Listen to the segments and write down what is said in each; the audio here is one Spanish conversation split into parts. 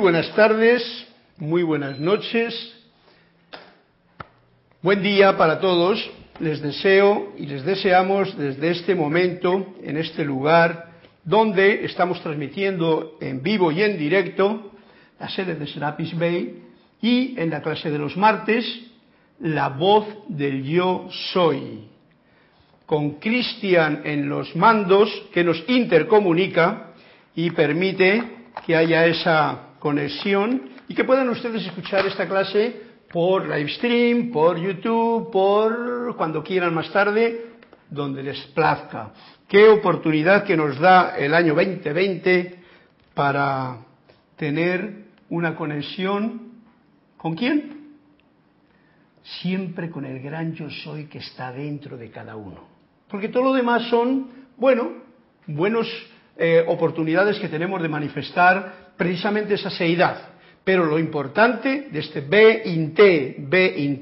Buenas tardes, muy buenas noches, buen día para todos. Les deseo y les deseamos desde este momento, en este lugar, donde estamos transmitiendo en vivo y en directo la sede de Serapis Bay y en la clase de los martes, la voz del yo soy, con Cristian en los mandos que nos intercomunica y permite que haya esa conexión y que puedan ustedes escuchar esta clase por live stream, por YouTube, por cuando quieran más tarde, donde les plazca. Qué oportunidad que nos da el año 2020 para tener una conexión con quién? Siempre con el gran yo soy que está dentro de cada uno. Porque todo lo demás son, bueno, buenas eh, oportunidades que tenemos de manifestar precisamente esa seidad. Pero lo importante de este be in te, be in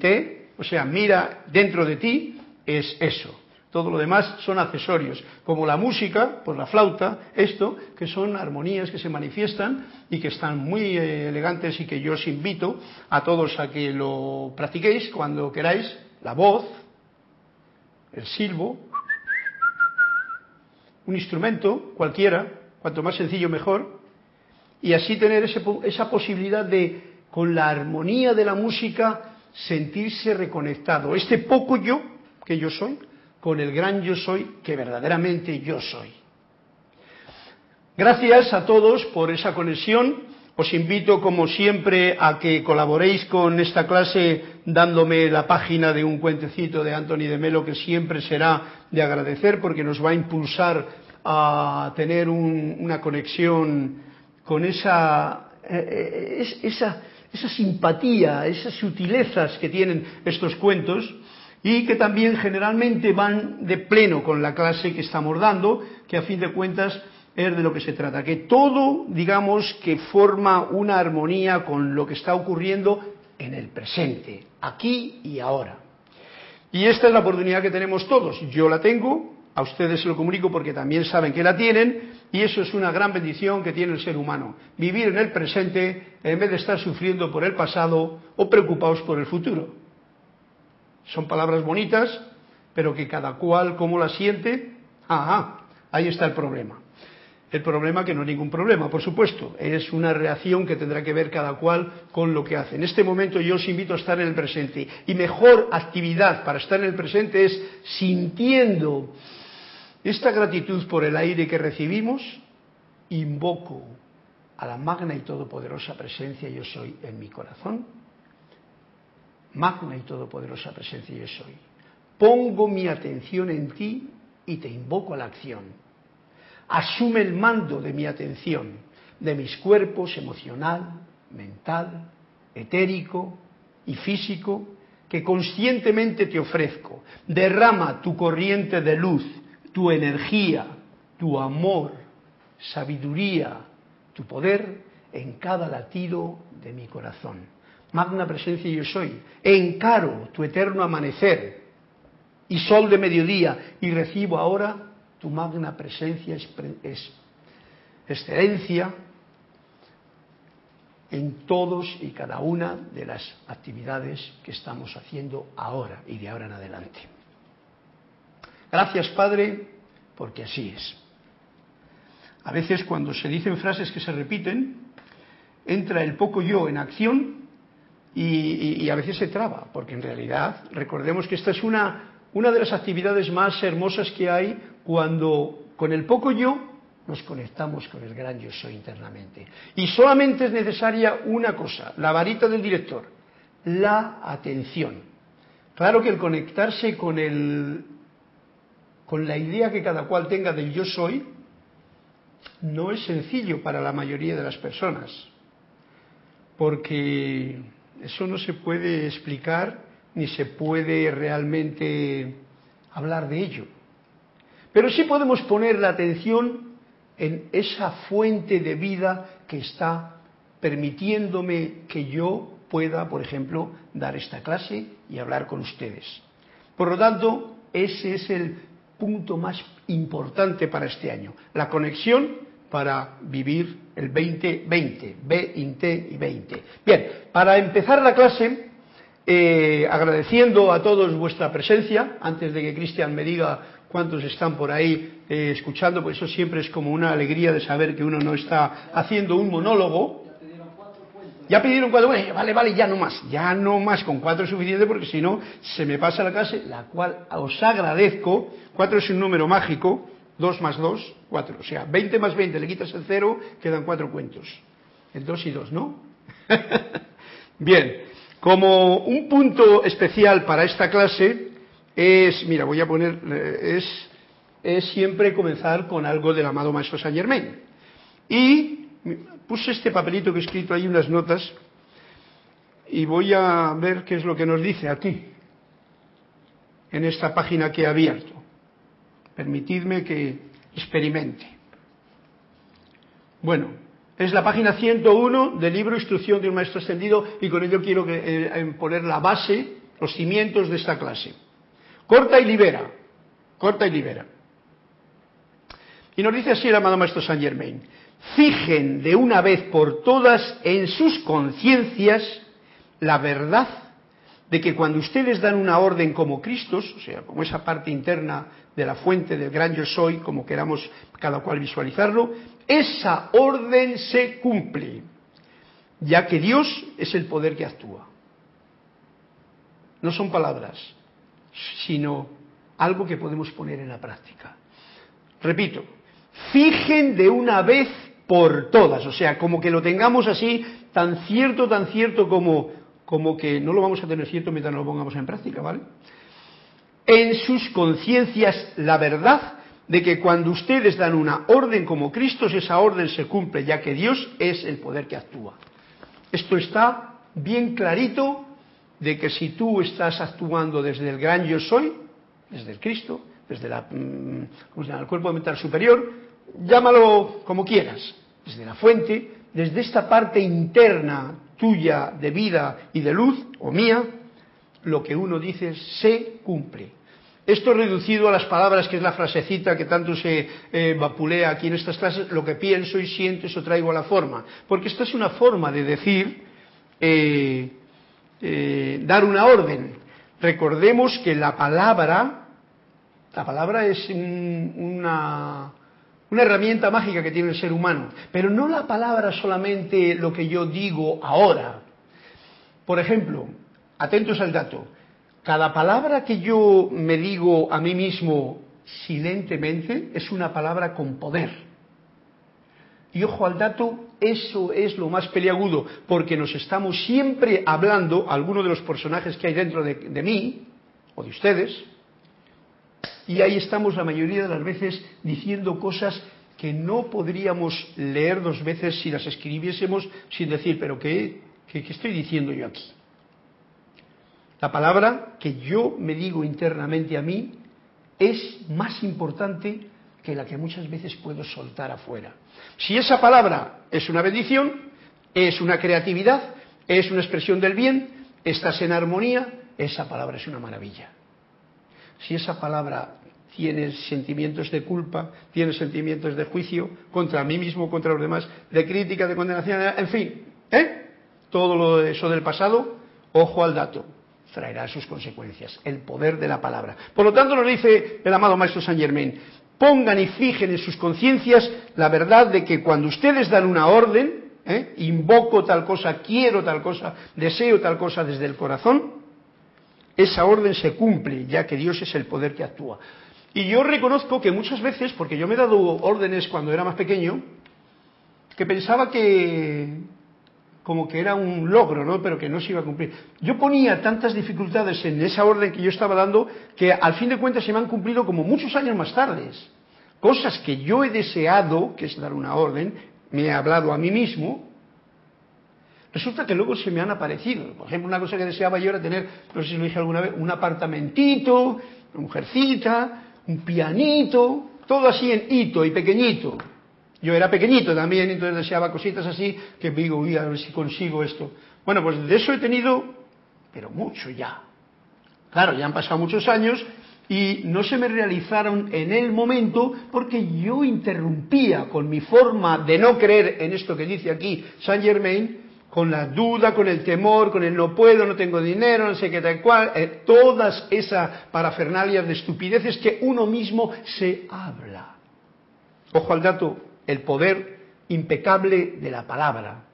o sea, mira dentro de ti, es eso. Todo lo demás son accesorios, como la música, pues la flauta, esto, que son armonías que se manifiestan y que están muy eh, elegantes y que yo os invito a todos a que lo practiquéis cuando queráis, la voz, el silbo, un instrumento cualquiera, cuanto más sencillo mejor, y así tener esa posibilidad de, con la armonía de la música, sentirse reconectado. Este poco yo, que yo soy, con el gran yo soy, que verdaderamente yo soy. Gracias a todos por esa conexión. Os invito, como siempre, a que colaboréis con esta clase dándome la página de un cuentecito de Anthony de Melo, que siempre será de agradecer porque nos va a impulsar a tener una conexión con esa, eh, eh, esa, esa simpatía, esas sutilezas que tienen estos cuentos y que también generalmente van de pleno con la clase que estamos dando, que a fin de cuentas es de lo que se trata, que todo, digamos, que forma una armonía con lo que está ocurriendo en el presente, aquí y ahora. Y esta es la oportunidad que tenemos todos. Yo la tengo, a ustedes se lo comunico porque también saben que la tienen y eso es una gran bendición que tiene el ser humano. Vivir en el presente en vez de estar sufriendo por el pasado o preocupados por el futuro. Son palabras bonitas, pero que cada cual como la siente, ajá, ahí está el problema. El problema que no es ningún problema, por supuesto, es una reacción que tendrá que ver cada cual con lo que hace. En este momento yo os invito a estar en el presente y mejor actividad para estar en el presente es sintiendo esta gratitud por el aire que recibimos, invoco a la magna y todopoderosa presencia yo soy en mi corazón. Magna y todopoderosa presencia yo soy. Pongo mi atención en ti y te invoco a la acción. Asume el mando de mi atención, de mis cuerpos emocional, mental, etérico y físico que conscientemente te ofrezco. Derrama tu corriente de luz, tu energía, tu amor, sabiduría, tu poder en cada latido de mi corazón. Magna presencia yo soy. Encaro tu eterno amanecer y sol de mediodía y recibo ahora tu magna presencia, es, excelencia en todos y cada una de las actividades que estamos haciendo ahora y de ahora en adelante. Gracias, Padre, porque así es. A veces cuando se dicen frases que se repiten, entra el poco yo en acción y, a veces se traba, porque en realidad recordemos que esta es una, una de las actividades más hermosas que hay cuando con el poco yo nos conectamos con el gran yo soy internamente. Y solamente es necesaria una cosa, la varita del director, la atención. Claro que el conectarse con el con la idea que cada cual tenga del yo soy, no es sencillo para la mayoría de las personas, porque eso no se puede explicar ni se puede realmente hablar de ello. Pero sí podemos poner la atención en esa fuente de vida que está permitiéndome que yo pueda, por ejemplo, dar esta clase y hablar con ustedes. Por lo tanto, ese es el punto más importante para este año, la conexión para vivir el 2020, B, INTE y 20. Bien, para empezar la clase, eh, agradeciendo a todos vuestra presencia, antes de que Cristian me diga cuántos están por ahí eh, escuchando, pues eso siempre es como una alegría de saber que uno no está haciendo un monólogo. Ya pidieron cuatro, bueno, vale, vale, ya no más, ya no más, con cuatro es suficiente porque si no se me pasa la clase, la cual os agradezco, cuatro es un número mágico, dos más dos, cuatro, o sea, 20 más 20, le quitas el cero, quedan cuatro cuentos, el dos y dos, ¿no? Bien, como un punto especial para esta clase, es, mira, voy a poner, eh, es, es siempre comenzar con algo del amado Maestro Saint Germain. Y puse este papelito que he escrito ahí unas notas y voy a ver qué es lo que nos dice aquí, en esta página que he abierto. Permitidme que experimente. Bueno, es la página 101 del libro Instrucción de un Maestro Ascendido y con ello quiero eh, poner la base, los cimientos de esta clase. Corta y libera. Corta y libera. Y nos dice así el amado Maestro Saint Germain. Fijen de una vez por todas en sus conciencias la verdad de que cuando ustedes dan una orden como Cristos, o sea, como esa parte interna de la fuente del gran yo soy, como queramos cada cual visualizarlo, esa orden se cumple, ya que Dios es el poder que actúa. No son palabras, sino algo que podemos poner en la práctica. Repito, fijen de una vez por todas, o sea, como que lo tengamos así, tan cierto, tan cierto como, como que no lo vamos a tener cierto mientras no lo pongamos en práctica, ¿vale? En sus conciencias la verdad de que cuando ustedes dan una orden como Cristo, esa orden se cumple, ya que Dios es el poder que actúa. Esto está bien clarito de que si tú estás actuando desde el gran yo soy, desde el Cristo, desde la, mm, el cuerpo mental superior, llámalo como quieras, desde la fuente, desde esta parte interna tuya de vida y de luz, o mía, lo que uno dice se cumple. Esto reducido a las palabras, que es la frasecita que tanto se eh, vapulea aquí en estas clases, lo que pienso y siento, eso traigo a la forma. Porque esta es una forma de decir eh, eh, dar una orden. Recordemos que la palabra, la palabra es una, una herramienta mágica que tiene el ser humano, pero no la palabra solamente lo que yo digo ahora. Por ejemplo, atentos al dato, cada palabra que yo me digo a mí mismo silentemente es una palabra con poder. Y ojo al dato, eso es lo más peliagudo, porque nos estamos siempre hablando, algunos de los personajes que hay dentro de, de mí, o de ustedes, y ahí estamos la mayoría de las veces diciendo cosas que no podríamos leer dos veces si las escribiésemos sin decir, pero ¿qué, estoy diciendo yo aquí? La palabra que yo me digo internamente a mí es más importante que la que muchas veces puedo soltar afuera. Si esa palabra es una bendición, es una creatividad, es una expresión del bien, estás en armonía, esa palabra es una maravilla. Si esa palabra tiene sentimientos de culpa, tiene sentimientos de juicio contra mí mismo, contra los demás, de crítica, de condenación, en fin, ¿eh? todo lo eso del pasado, ojo al dato, traerá sus consecuencias, el poder de la palabra. Por lo tanto, nos dice el amado Maestro Saint Germain, pongan y fijen en sus conciencias la verdad de que cuando ustedes dan una orden, ¿eh? invoco tal cosa, quiero tal cosa, deseo tal cosa desde el corazón, esa orden se cumple, ya que Dios es el poder que actúa. Y yo reconozco que muchas veces, porque yo me he dado órdenes cuando era más pequeño, que pensaba que como que era un logro, ¿no? Pero que no se iba a cumplir. Yo ponía tantas dificultades en esa orden que yo estaba dando que al fin de cuentas se me han cumplido como muchos años más tarde. Cosas que yo he deseado, que es dar una orden, me he hablado a mí mismo, resulta que luego se me han aparecido. Por ejemplo, una cosa que deseaba yo era tener, no sé si lo dije alguna vez, un apartamentito, una mujercita, un pianito, todo así en hito y pequeñito. Yo era pequeñito también, entonces deseaba cositas así, que digo, uy, a ver si consigo esto. Bueno, pues de eso he tenido, pero mucho ya. Claro, ya han pasado muchos años y no se me realizaron en el momento porque yo interrumpía con mi forma de no creer en esto que dice aquí Saint Germain, con la duda, con el temor, con el no puedo, no tengo dinero, no sé qué tal cual, eh, todas esas parafernalias de estupideces que uno mismo se habla. Ojo al dato, el poder impecable de la palabra,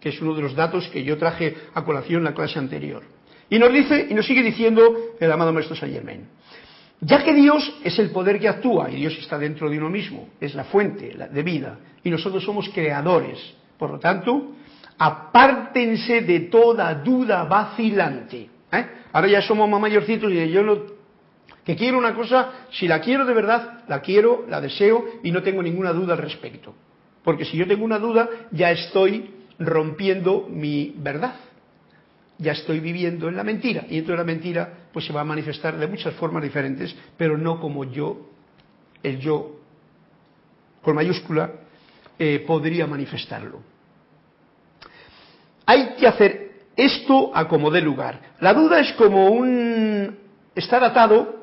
que es uno de los datos que yo traje a colación en la clase anterior. Y nos dice, y nos sigue diciendo el amado Maestro Saint ya que Dios es el poder que actúa y Dios está dentro de uno mismo, es la fuente de vida y nosotros somos creadores. Por lo tanto, apártense de toda duda vacilante. ¿eh? Ahora ya somos más mayorcitos y yo no, que quiero una cosa, si la quiero de verdad, la quiero, la deseo y no tengo ninguna duda al respecto. Porque si yo tengo una duda, ya estoy rompiendo mi verdad ya estoy viviendo en la mentira. Y entonces la mentira pues se va a manifestar de muchas formas diferentes, pero no como yo, el yo con mayúscula, eh, podría manifestarlo. Hay que hacer esto a como dé lugar. La duda es como un estar atado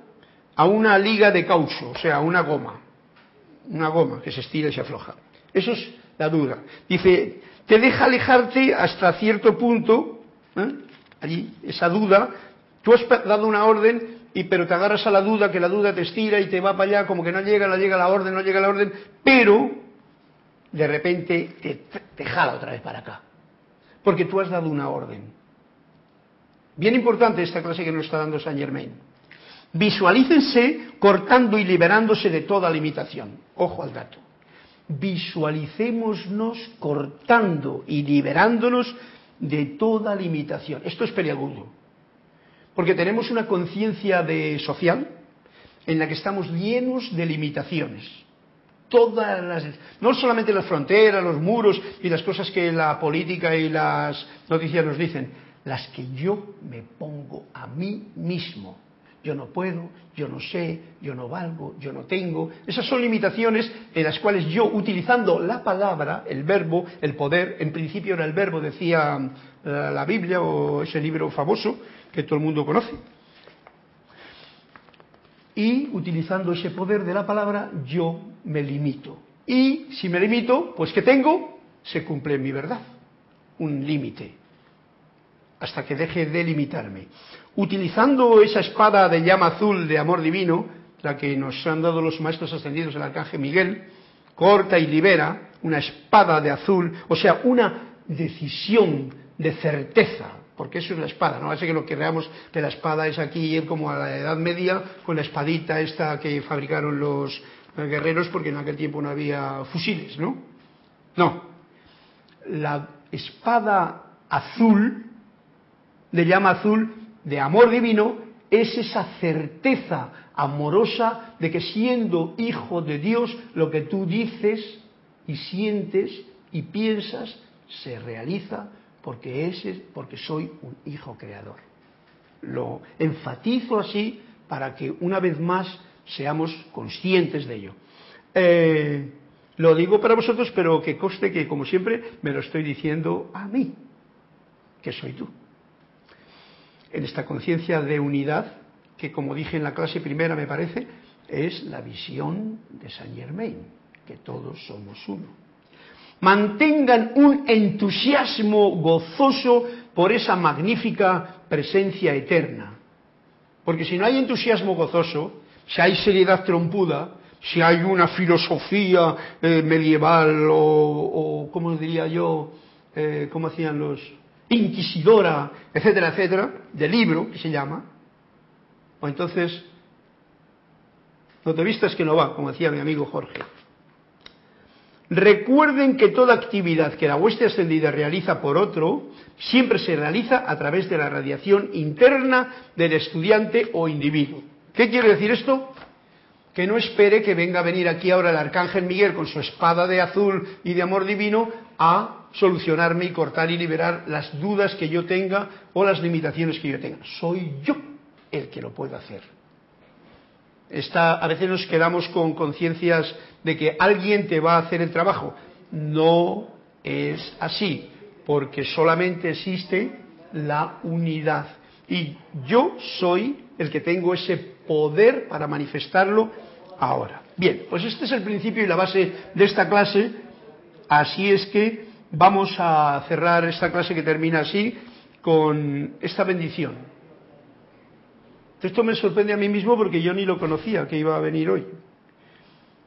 a una liga de caucho, o sea, una goma, una goma que se estira y se afloja. Eso es la duda. Dice, te deja alejarte hasta cierto punto ¿eh? allí, esa duda, tú has dado una orden, y, pero te agarras a la duda, que la duda te estira y te va para allá, como que no llega, no llega la orden, no llega la orden, pero de repente te, te jala otra vez para acá, porque tú has dado una orden. Bien importante esta clase que nos está dando Saint Germain. Visualícense cortando y liberándose de toda limitación. Ojo al dato. Visualicémonos cortando y liberándonos de toda limitación. Esto es peliagudo, porque tenemos una conciencia social en la que estamos llenos de limitaciones. Todas las, no solamente las fronteras, los muros y las cosas que la política y las noticias nos dicen, las que yo me pongo a mí mismo yo no puedo, yo no sé, yo no valgo, yo no tengo. Esas son limitaciones en las cuales yo, utilizando la palabra, el verbo, el poder, en principio era el verbo, decía eh, la Biblia o ese libro famoso que todo el mundo conoce. Y utilizando ese poder de la palabra, yo me limito. Y si me limito, pues ¿qué tengo? Se cumple mi verdad. Un límite. Hasta que deje de limitarme utilizando esa espada de llama azul de amor divino, la que nos han dado los maestros ascendidos el arcángel Miguel, corta y libera, una espada de azul, o sea, una decisión de certeza, porque eso es la espada, no ser que lo que veamos que la espada es aquí como a la Edad Media, con la espadita esta que fabricaron los guerreros, porque en aquel tiempo no había fusiles, ¿no? No. La espada azul, de llama azul, de amor divino es esa certeza amorosa de que siendo hijo de Dios, lo que tú dices y sientes y piensas se realiza porque, ese, porque soy un hijo creador. Lo enfatizo así para que una vez más seamos conscientes de ello. Eh, lo digo para vosotros, pero que coste que, como siempre, me lo estoy diciendo a mí, que soy tú en esta conciencia de unidad, que como dije en la clase primera me parece, es la visión de Saint Germain, que todos somos uno. Mantengan un entusiasmo gozoso por esa magnífica presencia eterna. Porque si no hay entusiasmo gozoso, si hay seriedad trompuda, si hay una filosofía eh, medieval o, o, ¿cómo diría yo? Eh, ¿Cómo hacían los, inquisidora, etcétera, etcétera, de libro, que se llama, o entonces no te vistas que no va, como decía mi amigo Jorge. Recuerden que toda actividad que la hueste ascendida realiza por otro siempre se realiza a través de la radiación interna del estudiante o individuo. ¿Qué quiere decir esto? Que no espere que venga a venir aquí ahora el arcángel Miguel con su espada de azul y de amor divino a solucionarme y cortar y liberar las dudas que yo tenga o las limitaciones que yo tenga. Soy yo el que lo puede hacer. Está, a veces nos quedamos con conciencias de que alguien te va a hacer el trabajo. No es así, porque solamente existe la unidad. Y yo soy el que tengo ese poder para manifestarlo ahora. Bien, pues este es el principio y la base de esta clase. Así es que vamos a cerrar esta clase que termina así con esta bendición. Esto me sorprende a mí mismo porque yo ni lo conocía que iba a venir hoy.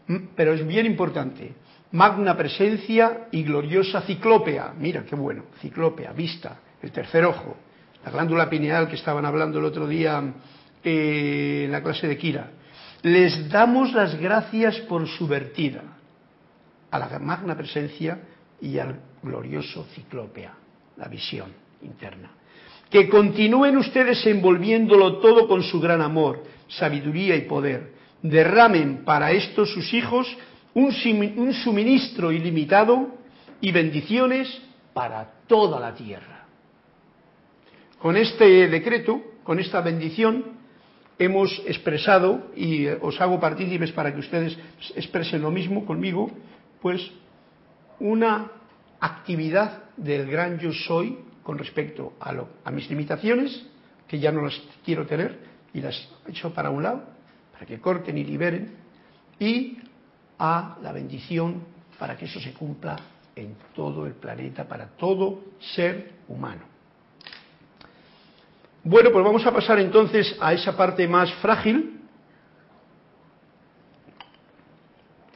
Mm, pero es bien importante. Magna presencia y gloriosa ciclópea. Mira qué bueno, ciclópea, vista, el tercer ojo, la glándula pineal que estaban hablando el otro día eh, en la clase de Kira. Les damos las gracias por su vertida a la magna presencia y al glorioso ciclópea, la visión interna. Que continúen ustedes envolviéndolo todo con su gran amor, sabiduría y poder. Derramen para estos sus hijos un, suministro ilimitado y bendiciones para toda la tierra. Con este decreto, con esta bendición, hemos expresado, y os hago partícipes para que ustedes expresen lo mismo conmigo, pues una actividad del gran yo soy con respecto a, lo, a mis limitaciones, que ya no las quiero tener y las he hecho para un lado, para que corten y liberen, y a la bendición para que eso se cumpla en todo el planeta, para todo ser humano. Bueno, pues vamos a pasar entonces a esa parte más frágil,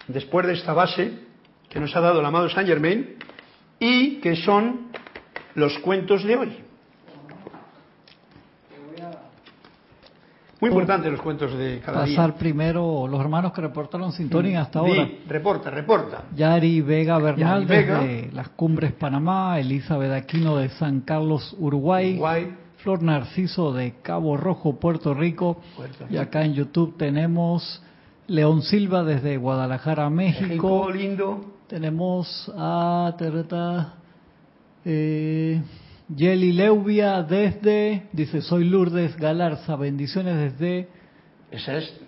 después de esta base que nos ha dado el amado Saint Germain, y que son los cuentos de hoy. Muy importante los cuentos de cada pasar Pasar primero los hermanos que reportaron sintonía hasta ahora. reporta, reporta. Yari Vega Bernal de las Cumbres Panamá, Elizabeth Aquino de San Carlos, Uruguay, Flor Narciso de Cabo Rojo, Puerto Rico, y acá en YouTube tenemos León Silva desde Guadalajara, México. México lindo. Tenemos a Tereta eh, Yeli Leubia desde, dice, soy Lourdes Galarza, bendiciones desde... Esa es...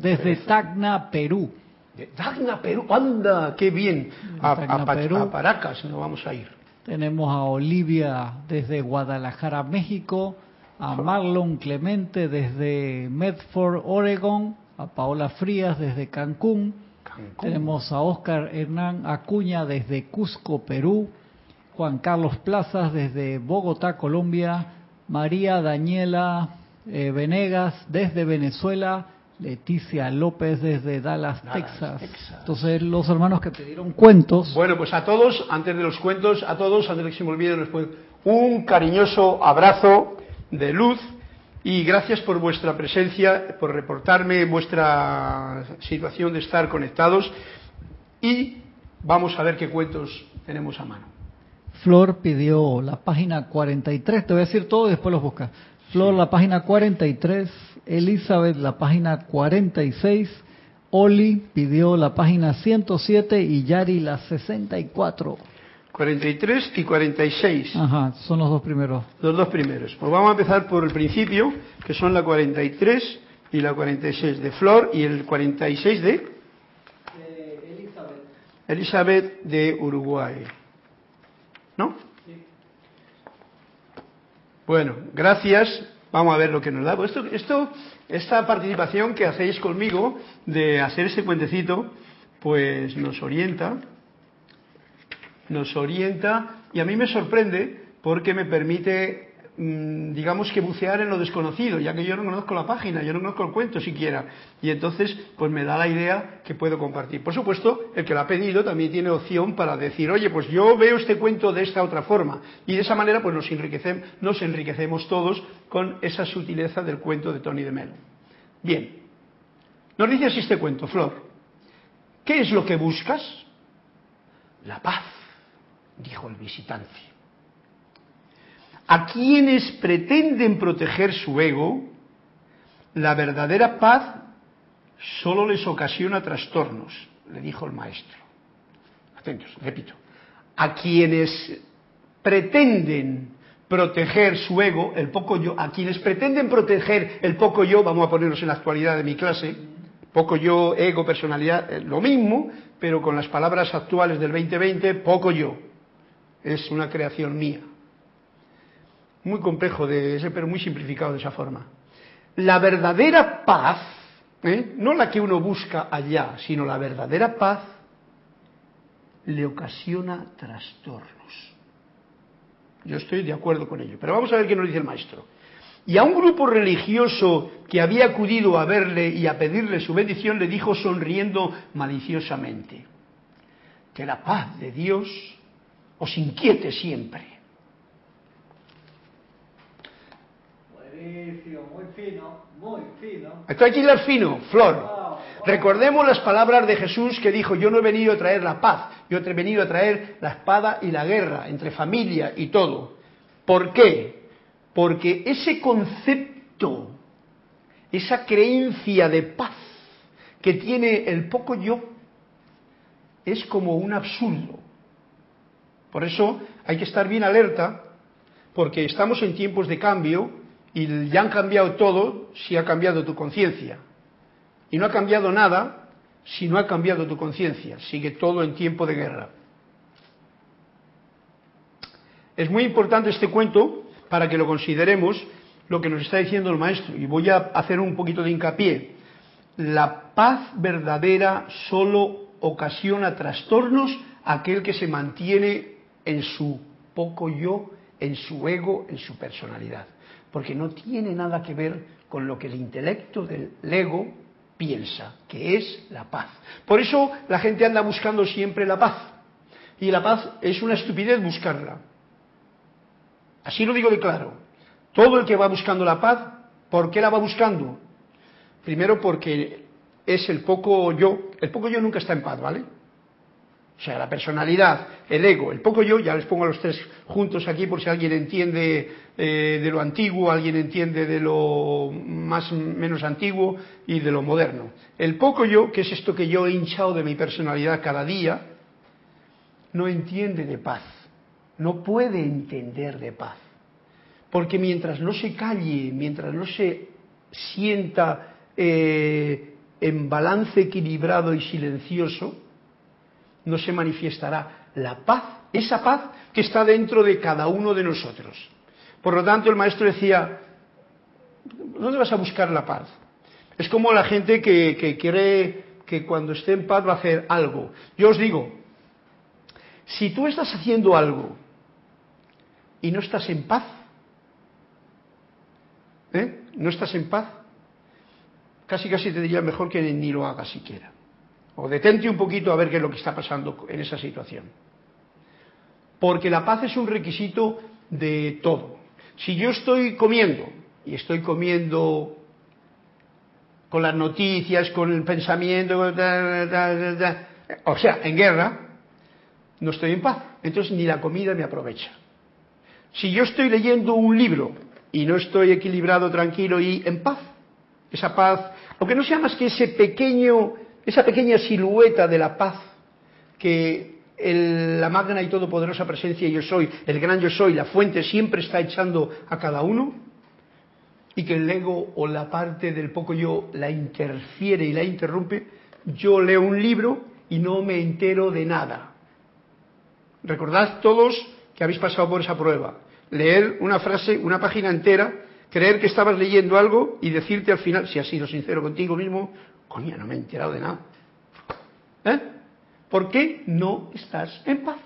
desde Tacna, Perú. De Tacna, Perú, anda, qué bien. A, a, Paracas nos vamos a ir. Tenemos a Olivia desde Guadalajara, México, a Marlon Clemente desde Medford, Oregon, a Paola Frías desde Cancún, tenemos a Oscar Hernán Acuña desde Cusco, Perú, Juan Carlos Plazas desde Bogotá, Colombia, María Daniela eh, Venegas desde Venezuela, Leticia López desde Dallas, Texas. Entonces, los hermanos que pidieron cuentos. Bueno, pues a todos, antes de los cuentos, a todos, antes de que se me olvide, un cariñoso abrazo de luz y gracias por vuestra presencia, por reportarme vuestra situación de estar conectados y vamos a ver qué cuentos tenemos a mano. Flor pidió la página 43, te voy a decir todo y después los buscas. Flor la página 43, Elizabeth la página 46, Oli pidió la página 107 y Yari la 64. 43 y 46. Ajá, son los dos primeros. Los dos primeros. Pues vamos a empezar por el principio, que son la 43 y la 46 de Flor y el 46 de... Elizabeth. Elizabeth de Uruguay. ¿No? Bueno, gracias. Vamos a ver lo que nos da. Pues esto, esto, esta participación que hacéis conmigo de hacer ese cuentecito, pues nos orienta nos orienta y a mí me sorprende porque me permite, digamos que bucear en lo desconocido, ya que yo no conozco la página, yo no conozco el cuento siquiera. Y entonces, pues me da la idea que puedo compartir. Por supuesto, el que lo ha pedido también tiene opción para decir, oye, pues yo veo este cuento de esta otra forma. Y de esa manera, pues nos enriquecemos, nos enriquecemos todos con esa sutileza del cuento de Tony de Melo. Bien, nos dice así este cuento, Flor. ¿Qué es lo que buscas? La paz dijo el visitante. A quienes pretenden proteger su ego, la verdadera paz solo les ocasiona trastornos, le dijo el maestro. Atentos, repito. A quienes pretenden proteger su ego, el poco yo, a quienes pretenden proteger el poco yo, vamos a ponernos en la actualidad de mi clase, poco yo, ego, personalidad, eh, lo mismo, pero con las palabras actuales del 2020, poco yo es una creación mía. Muy complejo de ese, pero muy simplificado de esa forma. La verdadera paz, ¿eh? no la que uno busca allá, sino la verdadera paz, le ocasiona trastornos. Yo estoy de acuerdo con ello, pero vamos a ver qué nos dice el maestro. Y a un grupo religioso que había acudido a verle y a pedirle su bendición le dijo sonriendo maliciosamente, que la paz de Dios os inquiete siempre. Muy fino, muy fino. Estoy aquí hilar fino, Flor. Recordemos las palabras de Jesús que dijo, yo no he venido a traer la paz, yo he venido a traer la espada y la guerra entre familia y todo. ¿Por qué? Porque ese concepto, esa creencia de paz que tiene el poco yo, es como un absurdo. Por eso hay que estar bien alerta, porque estamos en tiempos de cambio y ya han cambiado todo si ha cambiado tu conciencia. Y no ha cambiado nada si no ha cambiado tu conciencia. Sigue todo en tiempo de guerra. Es muy importante este cuento para que lo consideremos lo que nos está diciendo el maestro. Y voy a hacer un poquito de hincapié. La paz verdadera solo ocasiona trastornos a aquel que se mantiene en su poco yo, en su ego, en su personalidad. Porque no tiene nada que ver con lo que el intelecto del ego piensa, que es la paz. Por eso la gente anda buscando siempre la paz. Y la paz es una estupidez buscarla. Así lo digo de claro. Todo el que va buscando la paz, ¿por qué la va buscando? Primero porque es el poco yo. El poco yo nunca está en paz, ¿vale? O sea, la personalidad, el ego, el poco yo, ya les pongo a los tres juntos aquí por si alguien entiende eh, de lo antiguo, alguien entiende de lo más menos antiguo y de lo moderno. El poco yo, que es esto que yo he hinchado de mi personalidad cada día, no entiende de paz no puede entender de paz. Porque mientras no se calle, mientras no se sienta eh, en balance equilibrado y silencioso, no se manifestará la paz, esa paz que está dentro de cada uno de nosotros. Por lo tanto, el maestro decía, ¿dónde vas a buscar la paz? Es como la gente que, que quiere que cuando esté en paz va a hacer algo. Yo os digo, si tú estás haciendo algo y no estás en paz, ¿eh? no estás en paz, casi casi te diría mejor que ni lo hagas siquiera. O detente un poquito a ver qué es lo que está pasando en esa situación. Porque la paz es un requisito de todo. Si yo estoy comiendo y estoy comiendo con las noticias, con el pensamiento, o sea, en guerra, no estoy en paz. Entonces ni la comida me aprovecha. Si yo estoy leyendo un libro y no estoy equilibrado, tranquilo y en paz, esa paz, lo que no sea más que ese pequeño, esa pequeña silueta de la paz que la magna y todopoderosa presencia yo soy, el gran yo soy, la fuente siempre está echando a cada uno y que el ego o la parte del poco yo la interfiere y la interrumpe, yo leo un libro y no me entero de nada. Recordad todos que habéis pasado por esa prueba. Leer una frase, una página entera, creer que estabas leyendo algo y decirte al final, si has sido sincero contigo mismo, coño, no me he enterado de nada. ¿Eh? ¿Por qué no estás en paz?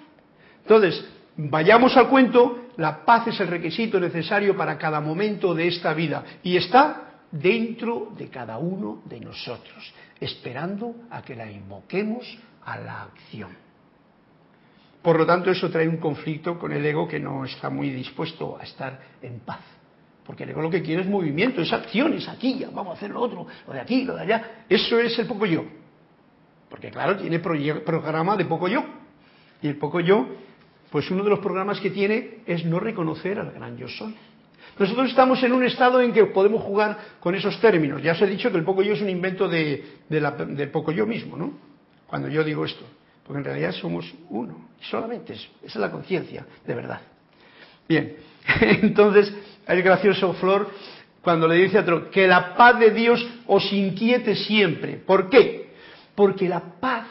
Entonces, vayamos al cuento, la paz es el requisito necesario para cada momento de esta vida y está dentro de cada uno de nosotros, esperando a que la invoquemos a la acción. Por lo tanto, eso trae un conflicto con el ego que no está muy dispuesto a estar en paz. Porque el ego lo que quiere es movimiento, es acción, es aquí, ya, vamos a hacer lo otro, lo de aquí, lo de allá. Eso es el poco yo. Porque claro, tiene programa de poco yo. Y el poco yo, pues uno de los programas que tiene es no reconocer al gran yo soy. Nosotros estamos en un estado en que podemos jugar con esos términos. Ya os he dicho que el poco yo es un invento de, del poco yo mismo, ¿no? Cuando yo digo esto porque en realidad somos uno, solamente eso, esa es la conciencia, de verdad. Bien, entonces es gracioso Flor cuando le dice a otro, que la paz de Dios os inquiete siempre. ¿Por qué? Porque la paz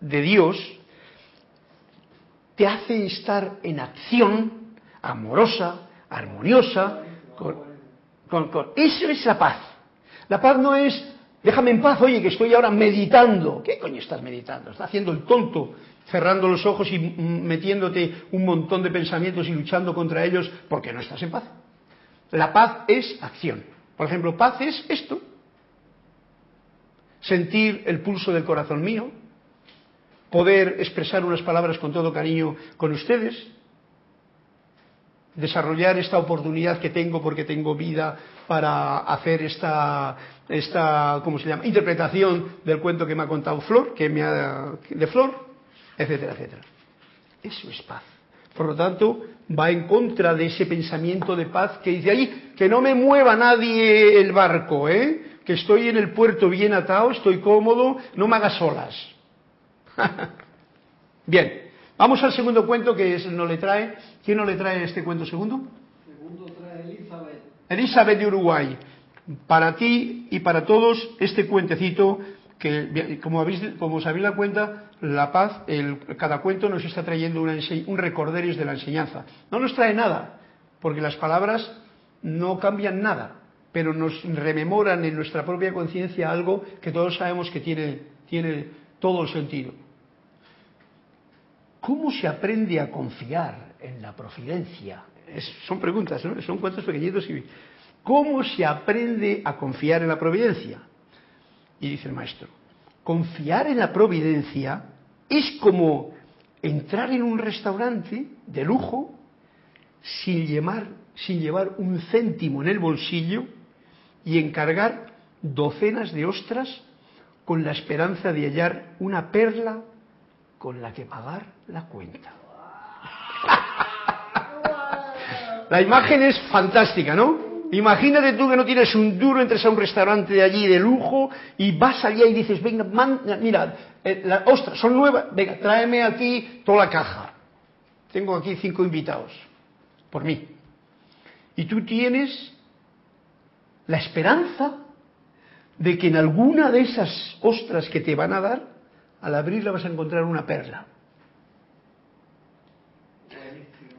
de Dios te hace estar en acción amorosa, armoniosa. Con, con, eso es la paz. La paz no es, déjame en paz, oye, que estoy ahora meditando. ¿Qué coño estás meditando? Estás haciendo el tonto, cerrando los ojos y metiéndote un montón de pensamientos y luchando contra ellos porque no estás en paz. La paz es acción. Por ejemplo, paz es esto. Sentir el pulso del corazón mío, poder expresar unas palabras con todo cariño con ustedes, desarrollar esta oportunidad que tengo porque tengo vida para hacer esta, esta ¿cómo se llama?, interpretación del cuento que me ha contado Flor, que me ha, de Flor, etcétera, etcétera. Eso es paz. Por lo tanto, va en contra de ese pensamiento de paz que dice ahí, que no me mueva nadie el barco, ¿eh? que estoy en el puerto bien atado, estoy cómodo, no me hagas olas. Bien, vamos al segundo cuento que es, no le trae. ¿Quién no le trae este cuento segundo? Segundo trae Elizabeth. Elizabeth de Uruguay. Para ti y para todos este cuentecito que como, habéis, como os habéis dado cuenta, la paz, cada cuento nos está trayendo un recorderis de la enseñanza. No nos trae nada, porque las palabras no cambian nada, pero nos rememoran en nuestra propia conciencia algo que todos sabemos que tiene, tiene todo el sentido. ¿Cómo se aprende a confiar en la providencia? son preguntas, son cuentos pequeñitos. Y, ¿Cómo se aprende a confiar en la providencia? Y dice el maestro, confiar en la providencia es como entrar en un restaurante de lujo sin llevar, sin llevar un céntimo en el bolsillo y encargar docenas de ostras con la esperanza de hallar una perla con la que pagar la cuenta. La imagen es fantástica, ¿no? Imagínate tú que no tienes un duro, entres a un restaurante de allí de lujo y vas allá y dices, venga, mira, eh, la, ostras, son nuevas, venga, tráeme aquí toda la caja. Tengo aquí cinco invitados, por mí. Y tú tienes la esperanza de que en alguna de esas ostras que te van a dar, al abrirla vas a encontrar una perla.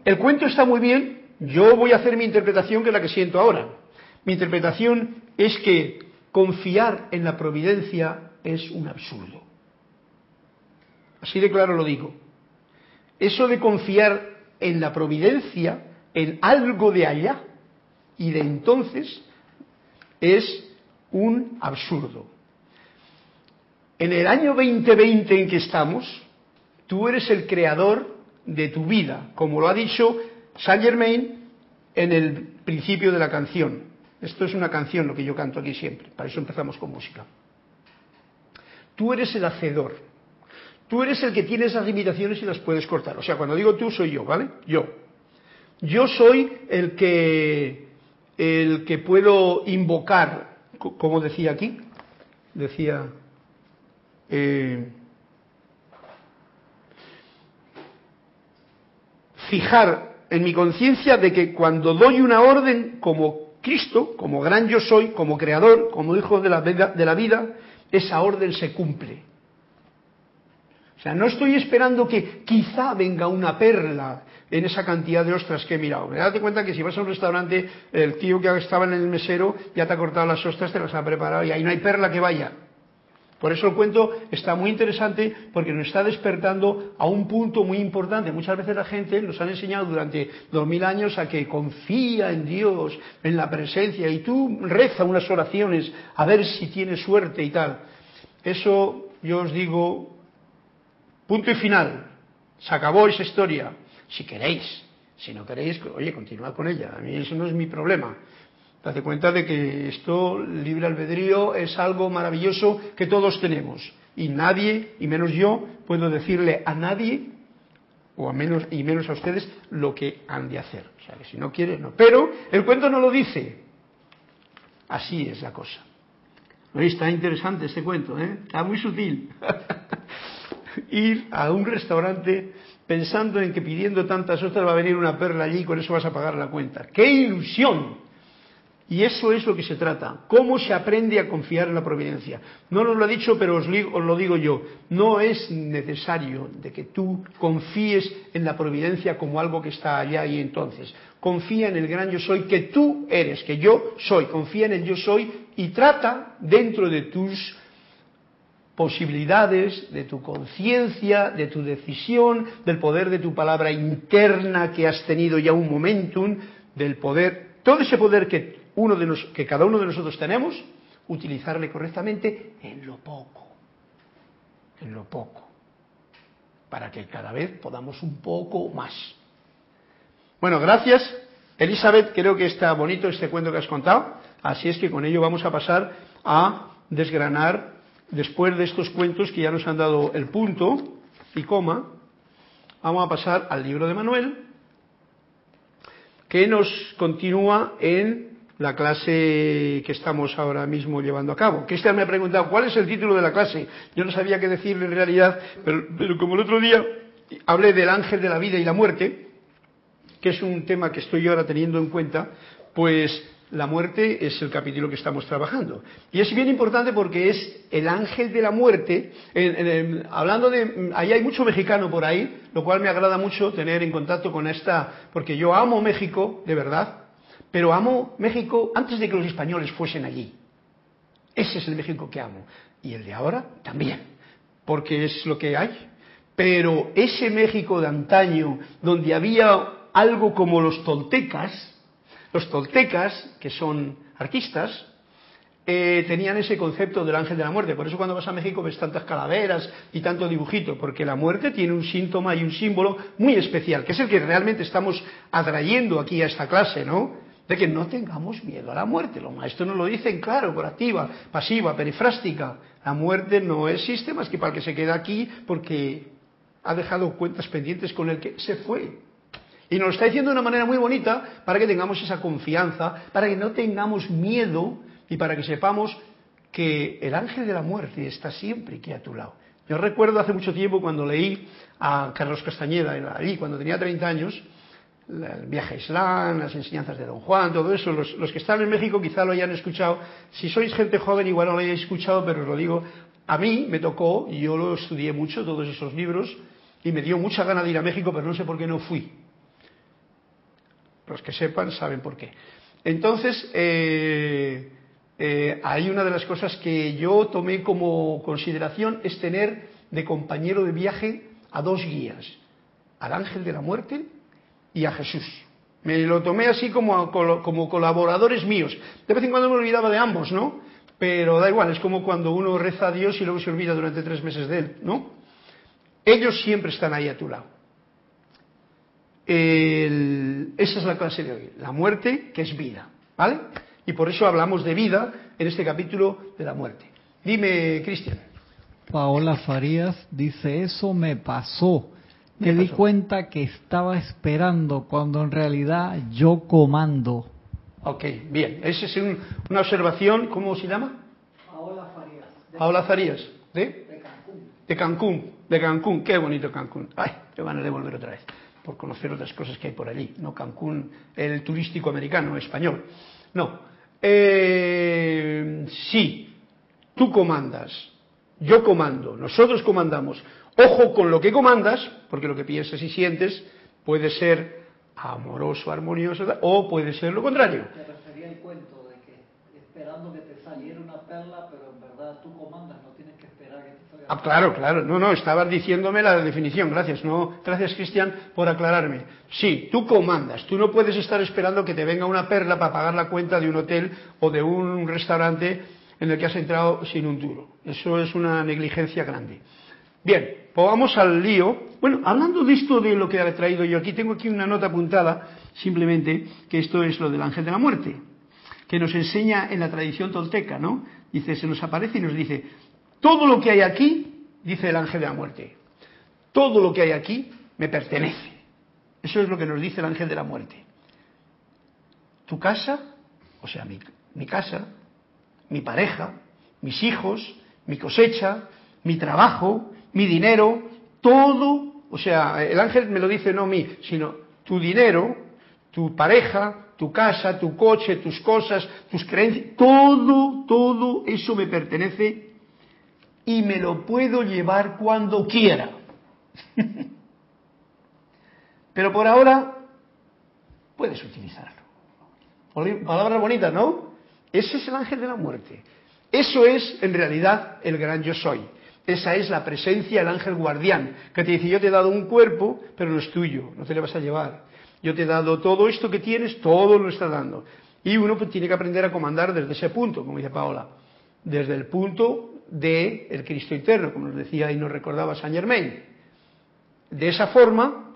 El cuento está muy bien, yo voy a hacer mi interpretación que es la que siento ahora. Mi interpretación es que confiar en la providencia es un absurdo. Así de claro lo digo. Eso de confiar en la providencia, en algo de allá y de entonces, es un absurdo. En el año 2020 en que estamos, tú eres el creador de tu vida, como lo ha dicho Saint Germain en el principio de la canción. Esto es una canción lo que yo canto aquí siempre, para eso empezamos con música. Tú eres el hacedor. Tú eres el que tiene esas limitaciones y las puedes cortar. O sea, cuando digo tú soy yo, ¿vale? Yo. Yo soy el que el que puedo invocar, como decía aquí, decía eh, fijar en mi conciencia de que cuando doy una orden como Cristo, como gran yo soy, como creador, como hijo de la, de la vida, esa orden se cumple. O sea, no estoy esperando que quizá venga una perla en esa cantidad de ostras que he mirado. Me cuenta que si vas a un restaurante, el tío que estaba en el mesero ya te ha cortado las ostras, te las ha preparado y ahí no hay perla que vaya. Por eso el cuento está muy interesante porque nos está despertando a un punto muy importante. Muchas veces la gente nos ha enseñado durante dos mil años a que confía en Dios, en la presencia, y tú reza unas oraciones a ver si tienes suerte y tal. Eso yo os digo, punto y final. Se acabó esa historia. Si queréis. Si no queréis, oye, continuad con ella. A mí eso no es mi problema. Date cuenta de que esto, libre albedrío, es algo maravilloso que todos tenemos. Y nadie, y menos yo, puedo decirle a nadie, o a menos, y menos a ustedes, lo que han de hacer. O sea, que si no quieren, no. Pero el cuento no lo dice. Así es la cosa. Está interesante este cuento, ¿eh? Está muy sutil. Ir a un restaurante pensando en que pidiendo tantas ostras va a venir una perla allí y con eso vas a pagar la cuenta. ¡Qué ilusión! Y eso es lo que se trata. ¿Cómo se aprende a confiar en la providencia? No nos lo ha dicho, pero os, lo digo yo. No es necesario de que tú confíes en la providencia como algo que está allá y entonces. Confía en el gran yo soy que tú eres, que yo soy. Confía en el yo soy y trata dentro de tus posibilidades, de tu conciencia, de tu decisión, del poder de tu palabra interna que has tenido ya un momentum, del poder, todo ese poder que uno de los, que cada uno de nosotros tenemos, utilizarle correctamente en lo poco, en lo poco, para que cada vez podamos un poco más. Bueno, gracias. Elizabeth, creo que está bonito este cuento que has contado, así es que con ello vamos a pasar a desgranar, después de estos cuentos que ya nos han dado el punto y coma, vamos a pasar al libro de Manuel, que nos continúa en la clase que estamos ahora mismo llevando a cabo. Cristian me ha preguntado cuál es el título de la clase. Yo no sabía qué decirle en realidad, pero, como el otro día hablé del ángel de la vida y la muerte, que es un tema que estoy ahora teniendo en cuenta, pues la muerte es el capítulo que estamos trabajando. Y es bien importante porque es el ángel de la muerte. hablando de. Ahí hay mucho mexicano por ahí, lo cual me agrada mucho tener en contacto con esta. Porque yo amo México, de verdad pero amo México antes de que los españoles fuesen allí. Ese es el México que amo. Y el de ahora también, porque es lo que hay. Pero ese México de antaño, donde había algo como los toltecas, los toltecas, que son artistas, eh, tenían ese concepto del ángel de la muerte. Por eso cuando vas a México ves tantas calaveras y tanto dibujito, porque la muerte tiene un síntoma y un símbolo muy especial, que es el que realmente estamos atrayendo aquí a esta clase, ¿no? De que no tengamos miedo a la muerte. Los maestros nos lo dicen claro, por pasiva, perifrástica. La muerte no existe más que para el que se queda aquí porque ha dejado cuentas pendientes con el que se fue. Y nos lo está diciendo de una manera muy bonita para que tengamos esa confianza, para que no tengamos miedo y para que sepamos que el ángel de la muerte está siempre aquí a tu lado. Yo recuerdo hace mucho tiempo cuando leí a Carlos Castañeda, allí cuando tenía 30 años, el viaje a Islam, las enseñanzas de Don Juan, todo eso, los, que están en México quizá lo hayan escuchado. Si sois gente joven igual no lo hayáis escuchado, pero os lo digo, a mí me tocó, y yo lo estudié mucho, todos esos libros, y me dio mucha gana de ir a México, pero no sé por qué no fui. Los que sepan saben por qué. Entonces, eh, eh, hay una de las cosas que yo tomé como consideración es tener de compañero de viaje a dos guías, al ángel de la muerte y a Jesús. Me lo tomé así como, como colaboradores míos. De vez en cuando me olvidaba de ambos, ¿no? Pero da igual, es como cuando uno reza a Dios y luego se olvida durante tres meses de él, ¿no? Ellos siempre están ahí a tu lado. esa es la clase de hoy, la muerte que es vida, ¿vale? Y por eso hablamos de vida en este capítulo de la muerte. Dime, Cristian. Paola Farías dice, eso me pasó me di cuenta que estaba esperando cuando en realidad yo comando. Ok, bien. Esa es una observación, ¿cómo se llama? Paola Farías. Paola Farías. ¿De? De Cancún. De Cancún. De Cancún. Qué bonito Cancún. Ay, te van a devolver otra vez por conocer otras cosas que hay por allí. No Cancún, el turístico americano, español. No. Eh, sí, tú comandas, yo comando, nosotros comandamos. Ojo con lo que comandas, porque lo que piensas y sientes puede ser amoroso, armonioso, o puede ser lo contrario. Te refería el cuento de que esperando que te saliera una perla, pero en verdad tú comandas, no tienes que esperar que te salga. Ah, claro, claro. No, no, estabas diciéndome la definición. Gracias, no, gracias Cristian por aclararme. Sí, tú comandas. Tú no puedes estar esperando que te venga una perla para pagar la cuenta de un hotel o de un restaurante en el que has entrado sin un duro. Eso es una negligencia grande. Bien, pues vamos al lío. Bueno, hablando de esto de lo que he traído yo aquí, tengo aquí una nota apuntada, simplemente, que esto es lo del ángel de la muerte, que nos enseña en la tradición tolteca, ¿no? Dice, se nos aparece y nos dice, todo lo que hay aquí, dice el ángel de la muerte, todo lo que hay aquí me pertenece. Eso es lo que nos dice el ángel de la muerte. Tu casa, o sea, mi casa, mi pareja, mis hijos, mi cosecha, mi trabajo, mi dinero, todo, o sea, el ángel me lo dice no mí, sino tu dinero, tu pareja, tu casa, tu coche, tus cosas, tus creencias, todo, todo eso me pertenece y me lo puedo llevar cuando quiera. Pero por ahora puedes utilizarlo. Palabras bonitas, ¿no? Ese es el ángel de la muerte. Eso es en realidad el gran yo soy. Esa es la presencia del ángel guardián, que te dice, yo te he dado un cuerpo, pero no es tuyo, no te le vas a llevar. Yo te he dado todo esto que tienes, todo lo está dando. Y uno pues, tiene que aprender a comandar desde ese punto, como dice Paola, desde el punto del el Cristo interno, como nos decía y nos recordaba Saint Germain. De esa forma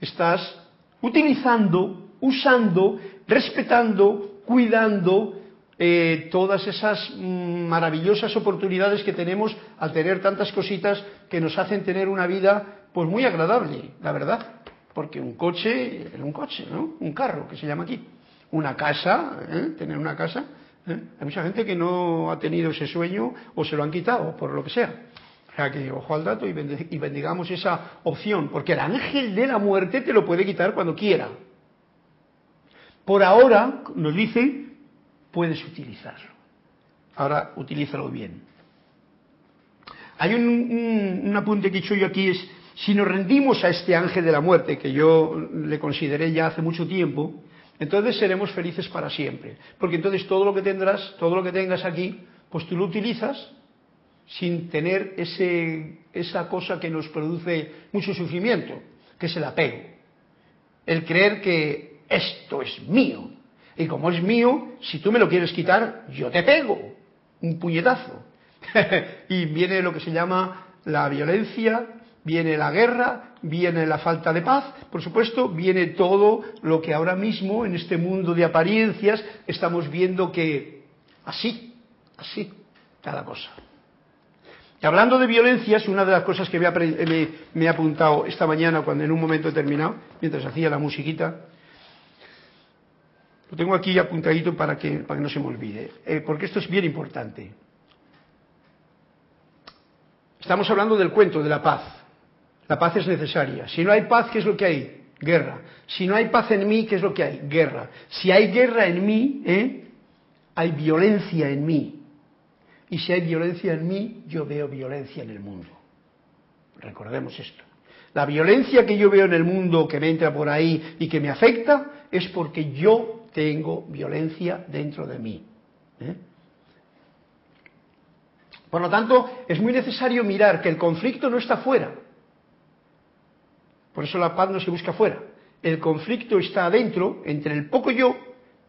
estás utilizando, usando, respetando, cuidando eh, todas esas mm, maravillosas oportunidades que tenemos al tener tantas cositas que nos hacen tener una vida pues muy agradable, la verdad. Porque un coche es un coche, ¿no? Un carro, que se llama aquí. Una casa, ¿eh? tener una casa. ¿eh? Hay mucha gente que no ha tenido ese sueño o se lo han quitado, por lo que sea. O sea que ojo al dato y bendigamos esa opción, porque el ángel de la muerte te lo puede quitar cuando quiera. Por ahora, nos dice, puedes utilizarlo. Ahora utilízalo bien. Hay un, apunte que he hecho yo aquí, es, si nos rendimos a este ángel de la muerte, que yo le consideré ya hace mucho tiempo, entonces seremos felices para siempre. Porque entonces todo lo que tendrás, todo lo que tengas aquí, pues tú lo utilizas sin tener ese, esa cosa que nos produce mucho sufrimiento, que es el apego. El creer que esto es mío, y como es mío, si tú me lo quieres quitar, yo te pego un puñetazo. y viene lo que se llama la violencia, viene la guerra, viene la falta de paz, por supuesto, viene todo lo que ahora mismo en este mundo de apariencias estamos viendo que así, así, cada cosa. Y hablando de violencias, una de las cosas que me, me he apuntado esta mañana cuando en un momento determinado, mientras hacía la musiquita, lo tengo aquí apuntadito para que, para que no se me olvide, eh, porque esto es bien importante. Estamos hablando del cuento de la paz. La paz es necesaria. Si no hay paz, ¿qué es lo que hay? Guerra. Si no hay paz en mí, ¿qué es lo que hay? Guerra. Si hay guerra en mí, ¿eh? hay violencia en mí. Y si hay violencia en mí, yo veo violencia en el mundo. Recordemos esto. La violencia que yo veo en el mundo, que me entra por ahí y que me afecta, es porque yo tengo violencia dentro de mí. ¿eh? Por lo tanto, es muy necesario mirar que el conflicto no está fuera. Por eso la paz no se busca fuera. El conflicto está adentro, entre el poco yo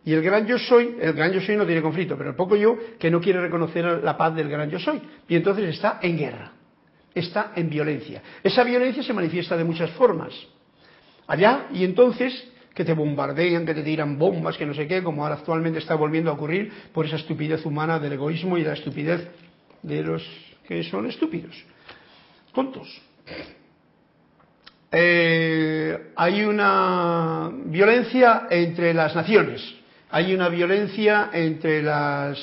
y el gran yo soy. El gran yo soy no tiene conflicto, pero el poco yo que no quiere reconocer la paz del gran yo soy. Y entonces está en guerra, está en violencia. Esa violencia se manifiesta de muchas formas. Allá, y entonces que te bombardean, que te tiran bombas, que no sé qué, como ahora actualmente está volviendo a ocurrir por esa estupidez humana del egoísmo y la estupidez de los que son estúpidos, tontos. Eh, hay una violencia entre las naciones, hay una violencia entre las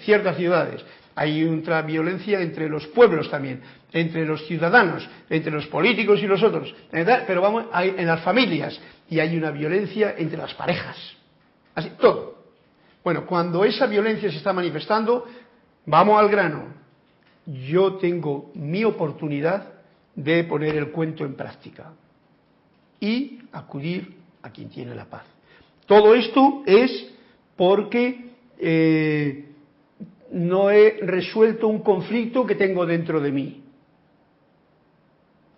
ciertas ciudades, hay otra violencia entre los pueblos también, entre los ciudadanos, entre los políticos y los otros, pero vamos, hay en las familias, y hay una violencia entre las parejas. Así, todo. Bueno, cuando esa violencia se está manifestando, vamos al grano. Yo tengo mi oportunidad de poner el cuento en práctica y acudir a quien tiene la paz. Todo esto es porque eh, no he resuelto un conflicto que tengo dentro de mí.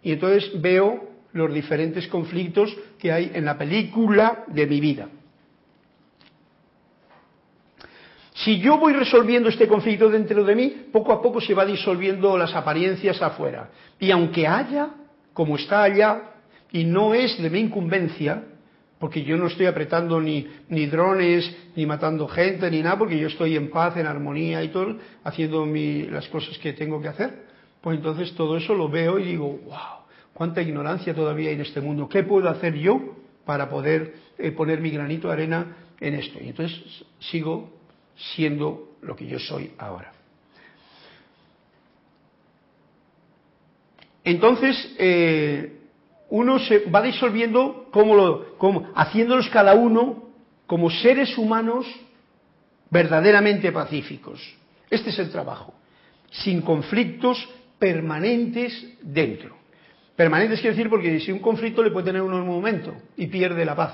Y entonces veo los diferentes conflictos que hay en la película de mi vida. Si yo voy resolviendo este conflicto dentro de mí, poco a poco se va disolviendo las apariencias afuera. Y aunque haya, como está allá, y no es de mi incumbencia, porque yo no estoy apretando ni, ni drones, ni matando gente, ni nada, porque yo estoy en paz, en armonía y todo, haciendo las cosas que tengo que hacer, pues entonces todo eso lo veo y digo, wow, cuánta ignorancia todavía hay en este mundo. ¿Qué puedo hacer yo para poder eh, poner mi granito de arena en esto? Y entonces sigo siendo lo que yo soy ahora. Entonces, eh, uno se va disolviendo como lo, como, haciéndolos cada uno como seres humanos verdaderamente pacíficos. Este es el trabajo, sin conflictos permanentes dentro. Permanentes quiere decir porque si un conflicto le puede tener uno en un momento y pierde la paz.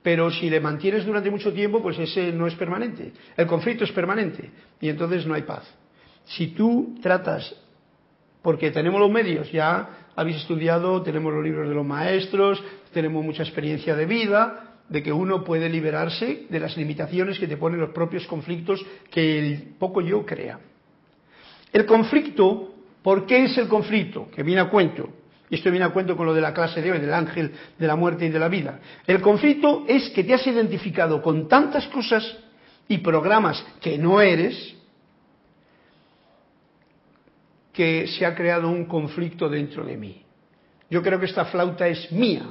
Pero si le mantienes durante mucho tiempo, pues ese no es permanente. El conflicto es permanente y entonces no hay paz. Si tú tratas, porque tenemos los medios, ya habéis estudiado, tenemos los libros de los maestros, tenemos mucha experiencia de vida, de que uno puede liberarse de las limitaciones que te ponen los propios conflictos que el poco yo crea. El conflicto, ¿por qué es el conflicto? Que viene a cuento. Y esto viene a cuento con lo de la clase de hoy, del ángel de la muerte y de la vida. El conflicto es que te has identificado con tantas cosas y programas que no eres, que se ha creado un conflicto dentro de mí. Yo creo que esta flauta es mía,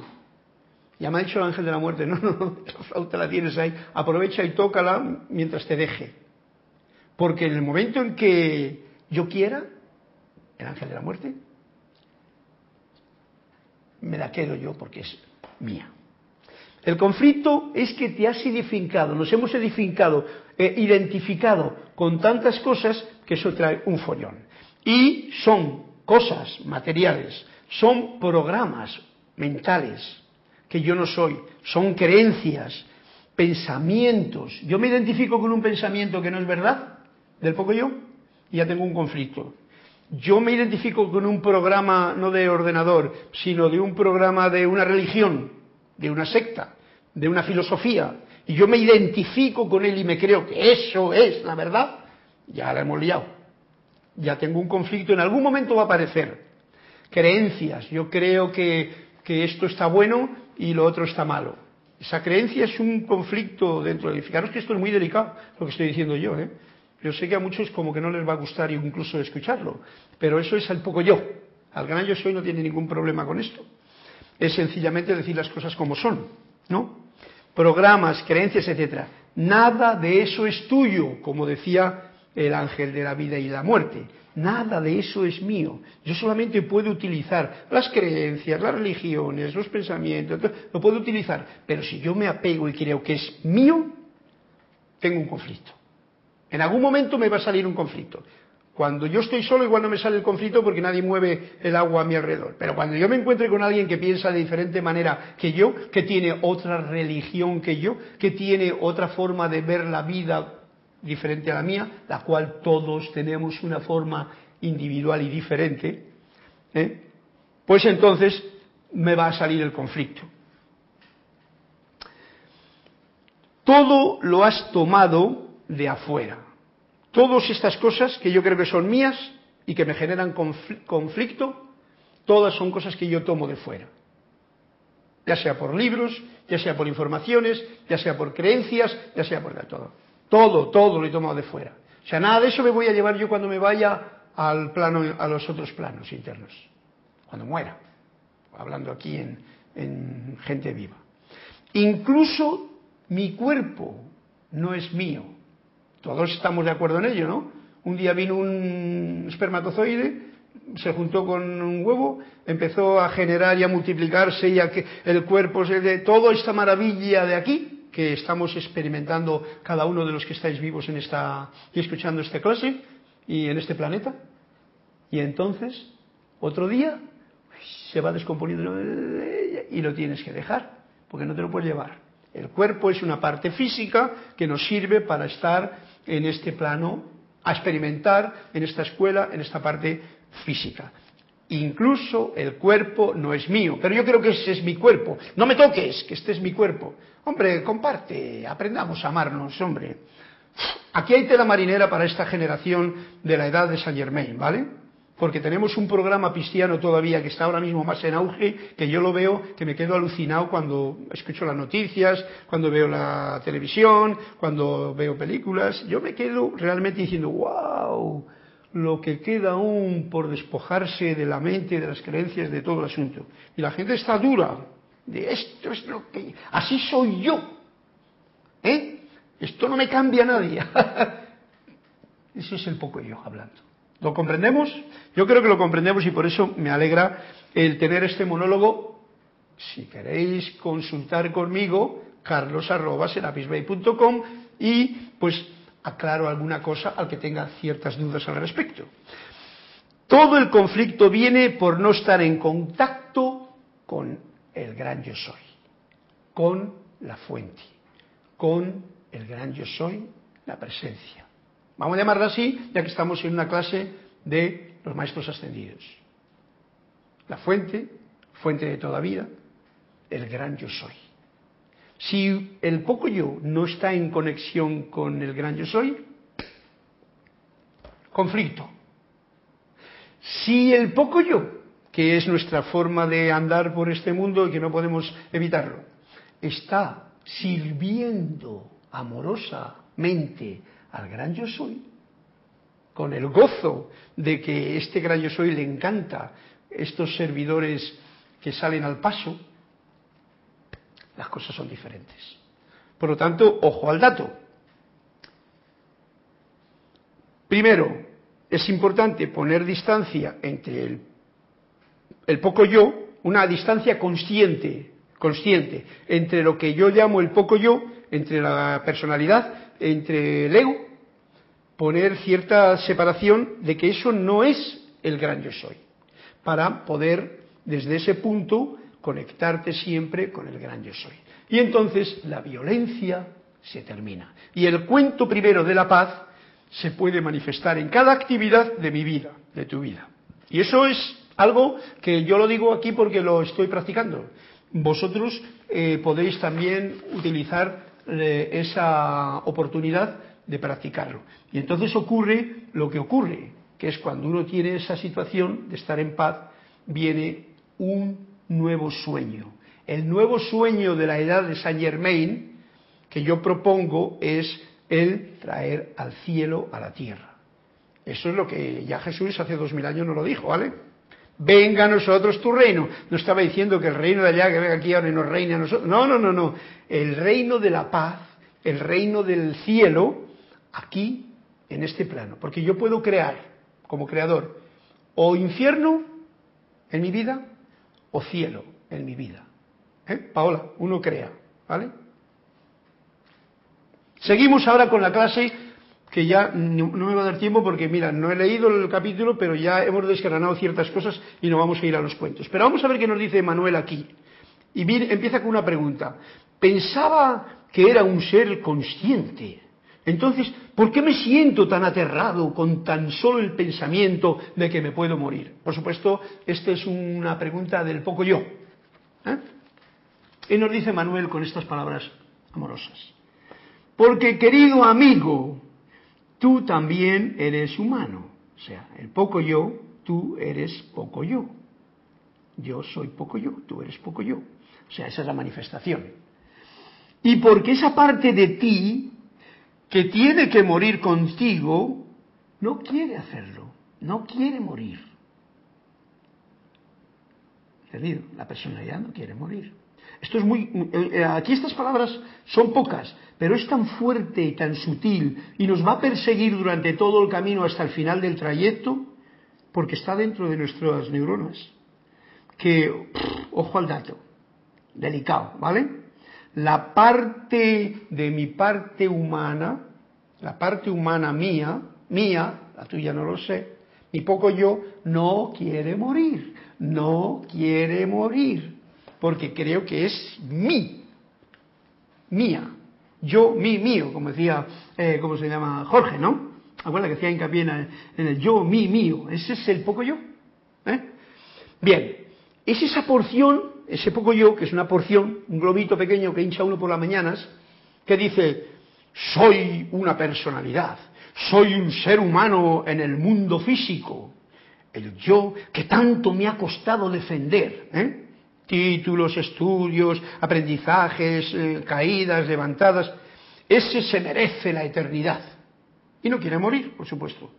ya me ha dicho el ángel de la muerte, no, no, no, la flauta la tienes ahí, aprovecha y tócala mientras te deje. Porque en el momento en que yo quiera, el ángel de la muerte, me la quedo yo porque es mía. El conflicto es que te has edificado, nos hemos edificado, eh, identificado con tantas cosas que eso trae un follón. Y son cosas materiales, son programas mentales que yo no soy, son creencias, pensamientos. Yo me identifico con un pensamiento que no es verdad, del poco yo, y ya tengo un conflicto. Yo me identifico con un programa no de ordenador, sino de un programa de una religión, de una secta, de una filosofía, y yo me identifico con él y me creo que eso es la verdad, ya la hemos liado. Ya tengo un conflicto, en algún momento va a aparecer. Creencias, yo creo que, que esto está bueno y lo otro está malo. Esa creencia es un conflicto dentro de... Fijaros que esto es muy delicado, lo que estoy diciendo yo. ¿eh? Yo sé que a muchos como que no les va a gustar incluso escucharlo, pero eso es el poco yo. Al gran yo soy no tiene ningún problema con esto. Es sencillamente decir las cosas como son, ¿no? Programas, creencias, etcétera. Nada de eso es tuyo, como decía el ángel de la vida y la muerte. Nada de eso es mío. Yo solamente puedo utilizar las creencias, las religiones, los pensamientos, lo puedo utilizar. Pero si yo me apego y creo que es mío, tengo un conflicto. En algún momento me va a salir un conflicto. Cuando yo estoy solo igual no me sale el conflicto porque nadie mueve el agua a mi alrededor. Pero cuando yo me encuentre con alguien que piensa de diferente manera que yo, que tiene otra religión que yo, que tiene otra forma de ver la vida diferente a la mía, la cual todos tenemos una forma individual y diferente, ¿eh? pues entonces me va a salir el conflicto. Todo lo has tomado de afuera. Todas estas cosas que yo creo que son mías y que me generan conflicto, todas son cosas que yo tomo de fuera. Ya sea por libros, ya sea por informaciones, ya sea por creencias, ya sea por todo. Todo, todo lo he tomado de fuera. O sea, nada de eso me voy a llevar yo cuando me vaya al plano, a los otros planos internos, cuando muera, hablando aquí en, en gente viva. Incluso mi cuerpo no es mío. Todos estamos de acuerdo en ello, ¿no? Un día vino un espermatozoide, se juntó con un huevo, empezó a generar y a multiplicarse y a que el cuerpo se de toda esta maravilla de aquí, que estamos experimentando cada uno de los que estáis vivos en esta y escuchando esta clase y en este planeta. Y entonces, otro día, se va descomponiendo y lo tienes que dejar, porque no te lo puedes llevar. El cuerpo es una parte física que nos sirve para estar en este plano, a experimentar en esta escuela, en esta parte física. Incluso el cuerpo no es mío, pero yo creo que ese es mi cuerpo. No me toques, que este es mi cuerpo. Hombre, comparte, aprendamos a amarnos, hombre. Aquí hay tela marinera para esta generación de la edad de Saint Germain, ¿vale? Porque tenemos un programa cristiano todavía que está ahora mismo más en auge, que yo lo veo, que me quedo alucinado cuando escucho las noticias, cuando veo la televisión, cuando veo películas. Yo me quedo realmente diciendo, wow, lo que queda aún por despojarse de la mente, de las creencias, de todo el asunto. Y la gente está dura, de esto es lo que... Así soy yo. ¿Eh? Esto no me cambia nadie. Ese es el poco yo hablando. ¿Lo comprendemos? Yo creo que lo comprendemos y por eso me alegra el tener este monólogo. Si queréis consultar conmigo, carlos.serapisbay.com y pues aclaro alguna cosa al que tenga ciertas dudas al respecto. Todo el conflicto viene por no estar en contacto con el gran yo soy, con la fuente, con el gran yo soy, la presencia. Vamos a llamarla así, ya que estamos en una clase de los maestros ascendidos. La fuente, fuente de toda vida, el gran yo soy. Si el poco yo no está en conexión con el gran yo soy, conflicto. Si el poco yo, que es nuestra forma de andar por este mundo y que no podemos evitarlo, está sirviendo amorosamente al gran yo soy, con el gozo de que este gran yo soy le encanta estos servidores que salen al paso, las cosas son diferentes. Por lo tanto, ojo al dato. Primero, es importante poner distancia entre el, poco yo, una distancia consciente, consciente, entre lo que yo llamo el poco yo, entre la personalidad, entre el ego, poner cierta separación de que eso no es el gran yo soy, para poder desde ese punto conectarte siempre con el gran yo soy. Y entonces la violencia se termina. Y el cuento primero de la paz se puede manifestar en cada actividad de mi vida, de tu vida. Y eso es algo que yo lo digo aquí porque lo estoy practicando. Vosotros eh, podéis también utilizar eh, esa oportunidad de practicarlo. Y entonces ocurre lo que ocurre, que es cuando uno tiene esa situación de estar en paz, viene un nuevo sueño. El nuevo sueño de la edad de Saint Germain que yo propongo es el traer al cielo a la tierra. Eso es lo que ya Jesús hace dos mil años nos lo dijo, ¿vale? Venga a nosotros tu reino. No estaba diciendo que el reino de allá, que venga aquí ahora y nos reine a nosotros. No, no, no, no. El reino de la paz, el reino del cielo, aquí, en este plano. Porque yo puedo crear, como creador, o infierno en mi vida, o cielo en mi vida. ¿Eh? Paola, uno crea, ¿vale? Seguimos ahora con la clase que ya no, me va a dar tiempo porque, mira, no he leído el capítulo, pero ya hemos desgranado ciertas cosas y no vamos a ir a los cuentos. Pero vamos a ver qué nos dice Manuel aquí. Y empieza con una pregunta. Pensaba que era un ser consciente. Entonces, ¿por qué me siento tan aterrado con tan solo el pensamiento de que me puedo morir? Por supuesto, esta es una pregunta del poco yo. ¿eh? Y nos dice Manuel con estas palabras amorosas. Porque querido amigo, tú también eres humano. O sea, el poco yo, tú eres poco yo. Yo soy poco yo, tú eres poco yo. O sea, esa es la manifestación. Y porque esa parte de ti que tiene que morir contigo, no quiere hacerlo, no quiere morir. ¿Entendido? La personalidad no quiere morir. Esto es muy. Eh, eh, aquí estas palabras son pocas, pero es tan fuerte y tan sutil y nos va a perseguir durante todo el camino hasta el final del trayecto, porque está dentro de nuestras neuronas. Que, ojo al dato, delicado, ¿vale? La parte de mi parte humana, la parte humana mía, mía, la tuya no lo sé, mi poco yo, no quiere morir, no quiere morir, porque creo que es mí, mía, yo, mi, mío, como decía, eh, ¿cómo se llama? Jorge, ¿no? Acuerda que hacía hincapié en el, yo, mi, mío, ese es el poco yo. ¿eh? Bien, es esa porción ese poco yo, que es una porción, un globito pequeño que hincha uno por las mañanas, que dice, soy una personalidad, soy un ser humano en el mundo físico, el yo que tanto me ha costado defender, ¿eh? títulos, estudios, aprendizajes, eh, caídas, levantadas, ese se merece la eternidad. Y no quiere morir, por supuesto.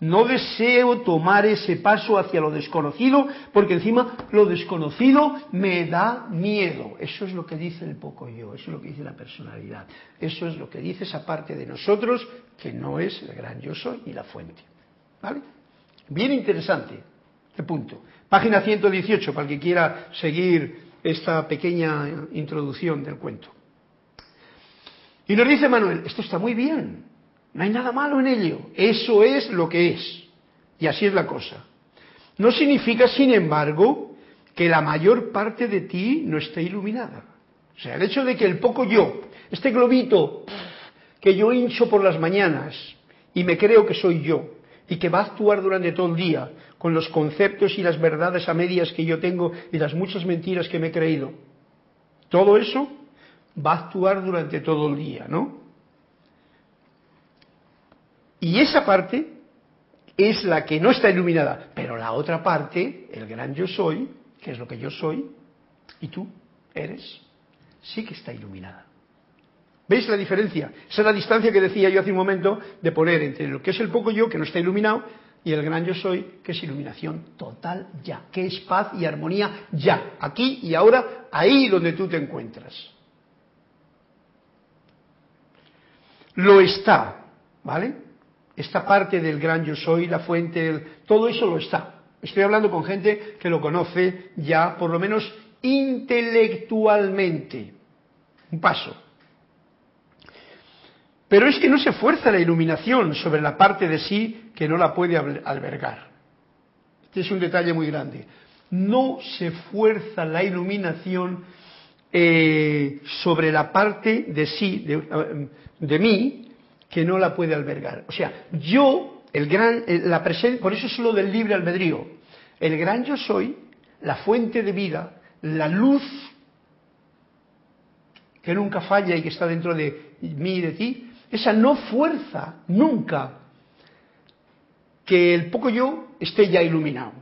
No deseo tomar ese paso hacia lo desconocido porque encima lo desconocido me da miedo. Eso es lo que dice el poco yo, eso es lo que dice la personalidad. Eso es lo que dice esa parte de nosotros que no es el gran yo soy ni la fuente. ¿Vale? Bien interesante este punto. Página 118 para el que quiera seguir esta pequeña introducción del cuento. Y nos dice Manuel, esto está muy bien, no hay nada malo en ello, eso es lo que es. Y así es la cosa. No significa, sin embargo, que la mayor parte de ti no esté iluminada. O sea, el hecho de que el poco yo, este globito que yo hincho por las mañanas y me creo que soy yo, y que va a actuar durante todo el día con los conceptos y las verdades a medias que yo tengo y las muchas mentiras que me he creído. Todo eso va a actuar durante todo el día, ¿no? Y esa parte es la que no está iluminada, pero la otra parte, el gran yo soy, que es lo que yo soy, y tú eres, sí que está iluminada. ¿Veis la diferencia? Esa es la distancia que decía yo hace un momento de poner entre lo que es el poco yo, que no está iluminado, y el gran yo soy, que es iluminación total ya, que es paz y armonía ya, aquí y ahora, ahí donde tú te encuentras. Lo está, ¿vale? Esta parte del gran yo soy, la fuente, todo eso lo está. Estoy hablando con gente que lo conoce ya, por lo menos intelectualmente. Un paso. Pero es que no se fuerza la iluminación sobre la parte de sí que no la puede albergar. Este es un detalle muy grande. No se fuerza la iluminación eh, sobre la parte de sí, de, de, mí, que no la puede albergar. O sea, yo, el gran, la presencia, por eso es lo del libre albedrío. El gran yo soy, la fuente de vida, la luz que nunca falla y que está dentro de mí y de ti, esa no fuerza nunca que el poco yo esté ya iluminado.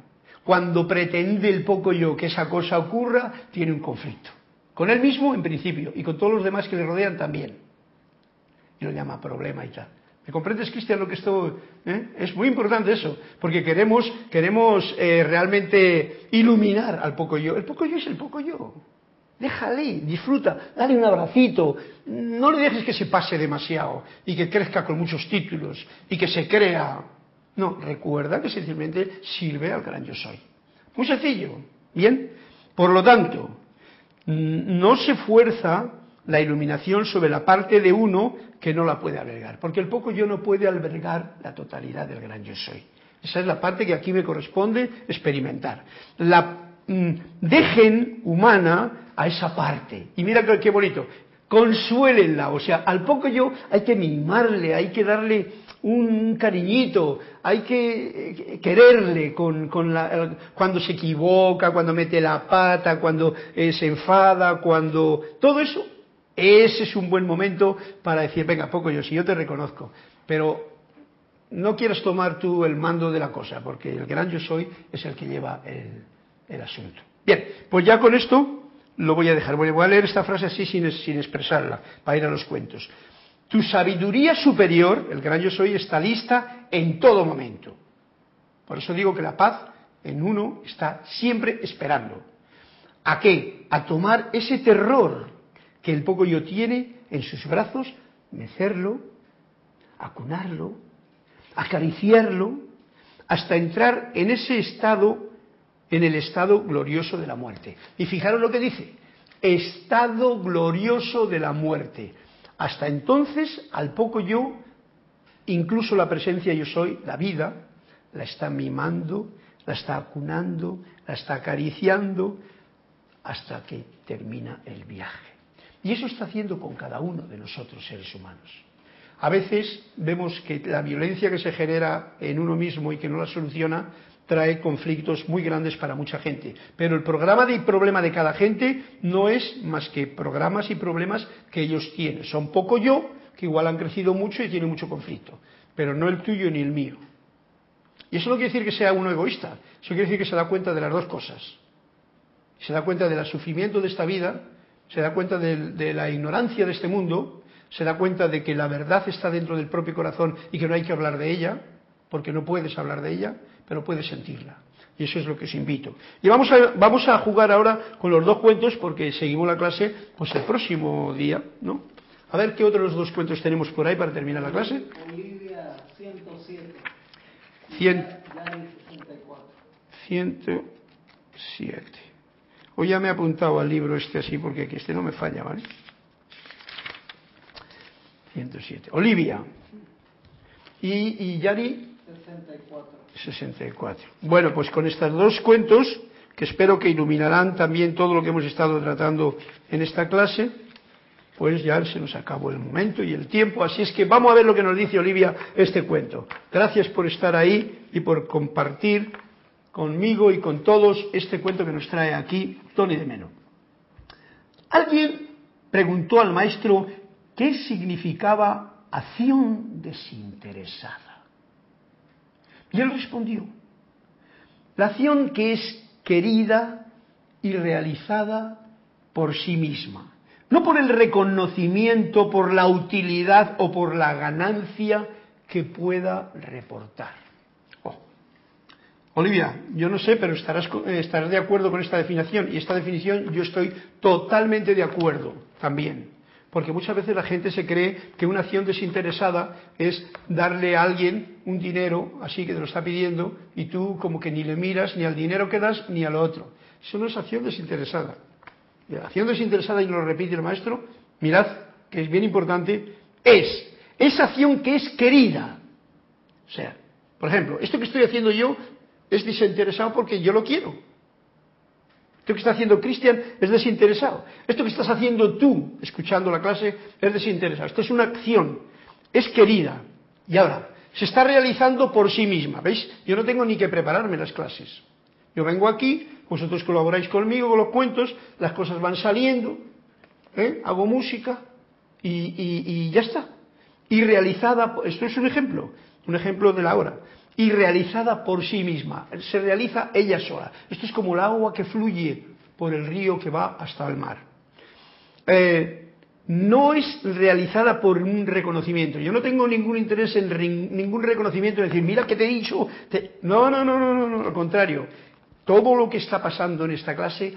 Cuando pretende el poco yo que esa cosa ocurra, tiene un conflicto. Con él mismo en principio y con todos los demás que le rodean también. Y lo llama problema y tal. ¿Me comprendes, Cristian, lo que esto eh? es muy importante eso? Porque queremos, queremos eh, realmente iluminar al poco yo. El poco yo es el poco yo. Déjale, disfruta, dale un abracito, no le dejes que se pase demasiado y que crezca con muchos títulos y que se crea. No, recuerda que sencillamente sirve al gran yo soy. Muy sencillo. Bien, por lo tanto, no se fuerza la iluminación sobre la parte de uno que no la puede albergar, porque el poco yo no puede albergar la totalidad del gran yo soy. Esa es la parte que aquí me corresponde experimentar. La mm, dejen humana a esa parte. Y mira qué, bonito, consuélenla, o sea, al poco yo hay que mimarle, hay que darle un cariñito, hay que eh, quererle con, cuando se equivoca, cuando mete la pata, cuando eh, se enfada, cuando... Todo eso, ese es un buen momento para decir, venga, poco yo, si yo te reconozco, pero no quieras tomar tú el mando de la cosa, porque el gran yo soy es el que lleva el, el asunto. Bien, pues ya con esto lo voy a dejar. Voy a leer esta frase así sin, sin expresarla, para ir a los cuentos. Tu sabiduría superior, el gran yo soy, está lista en todo momento. Por eso digo que la paz en uno está siempre esperando. ¿A qué? A tomar ese terror que el poco yo tiene en sus brazos, mecerlo, acunarlo, acariciarlo, hasta entrar en ese estado en el estado glorioso de la muerte. Y fijaros lo que dice, estado glorioso de la muerte. Hasta entonces, al poco yo, incluso la presencia yo soy, la vida, la está mimando, la está acunando, la está acariciando, hasta que termina el viaje. Y eso está haciendo con cada uno de nosotros, seres humanos. A veces vemos que la violencia que se genera en uno mismo y que no la soluciona trae conflictos muy grandes para mucha gente. Pero el programa de problema de cada gente no es más que programas y problemas que ellos tienen. Son poco yo, que igual han crecido mucho y tienen mucho conflicto, pero no el tuyo ni el mío. Y eso no quiere decir que sea uno egoísta, eso quiere decir que se da cuenta de las dos cosas. Se da cuenta del sufrimiento de esta vida, se da cuenta de, de la ignorancia de este mundo, se da cuenta de que la verdad está dentro del propio corazón y que no hay que hablar de ella, porque no puedes hablar de ella, pero puedes sentirla. Y eso es lo que os invito. Y vamos a, vamos a jugar ahora con los dos cuentos porque seguimos la clase pues el próximo día, ¿no? A ver qué otros dos cuentos tenemos por ahí para terminar la clase. Olivia 107. 107. Hoy ya me he apuntado al libro este así porque este no me falla, ¿vale? 107. Olivia. ¿Y, y Yari? 64. 64. Bueno, pues con estos dos cuentos, que espero que iluminarán también todo lo que hemos estado tratando en esta clase, pues ya se nos acabó el momento y el tiempo. Así es que vamos a ver lo que nos dice Olivia este cuento. Gracias por estar ahí y por compartir conmigo y con todos este cuento que nos trae aquí Tony de Meno. Alguien preguntó al maestro qué significaba acción desinteresada. Y él respondió, la acción que es querida y realizada por sí misma no por el reconocimiento, por la utilidad o por la ganancia que pueda reportar. Olivia, yo no sé, pero estarás, eh, estarás de acuerdo con esta definición y esta definición yo estoy totalmente de acuerdo también. Porque muchas veces la gente se cree que una acción desinteresada es darle a alguien un dinero, así que te lo está pidiendo, y tú como que ni le miras ni al dinero que das ni a lo otro. Eso no es acción desinteresada. La acción desinteresada, y lo repite el maestro, mirad, que es bien importante, es esa acción que es querida. O sea, por ejemplo, esto que estoy haciendo yo es desinteresado porque yo lo quiero. Esto que está haciendo Cristian es desinteresado. Esto que estás haciendo tú, escuchando la clase, es desinteresado. Esto es una acción, es querida. Y ahora, se está realizando por sí misma. ¿Veis? Yo no tengo ni que prepararme las clases. Yo vengo aquí, vosotros colaboráis conmigo con los cuentos, las cosas van saliendo, ¿eh? hago música y, ya está. Y realizada, esto es un ejemplo, un ejemplo de la hora, y realizada por sí misma, se realiza ella sola. Esto es como el agua que fluye por el río que va hasta el mar. Eh, no es realizada por un reconocimiento. Yo no tengo ningún interés en ningún reconocimiento, en decir, mira que te he dicho. No, no, no, no, no, no, al contrario todo lo que está pasando en esta clase,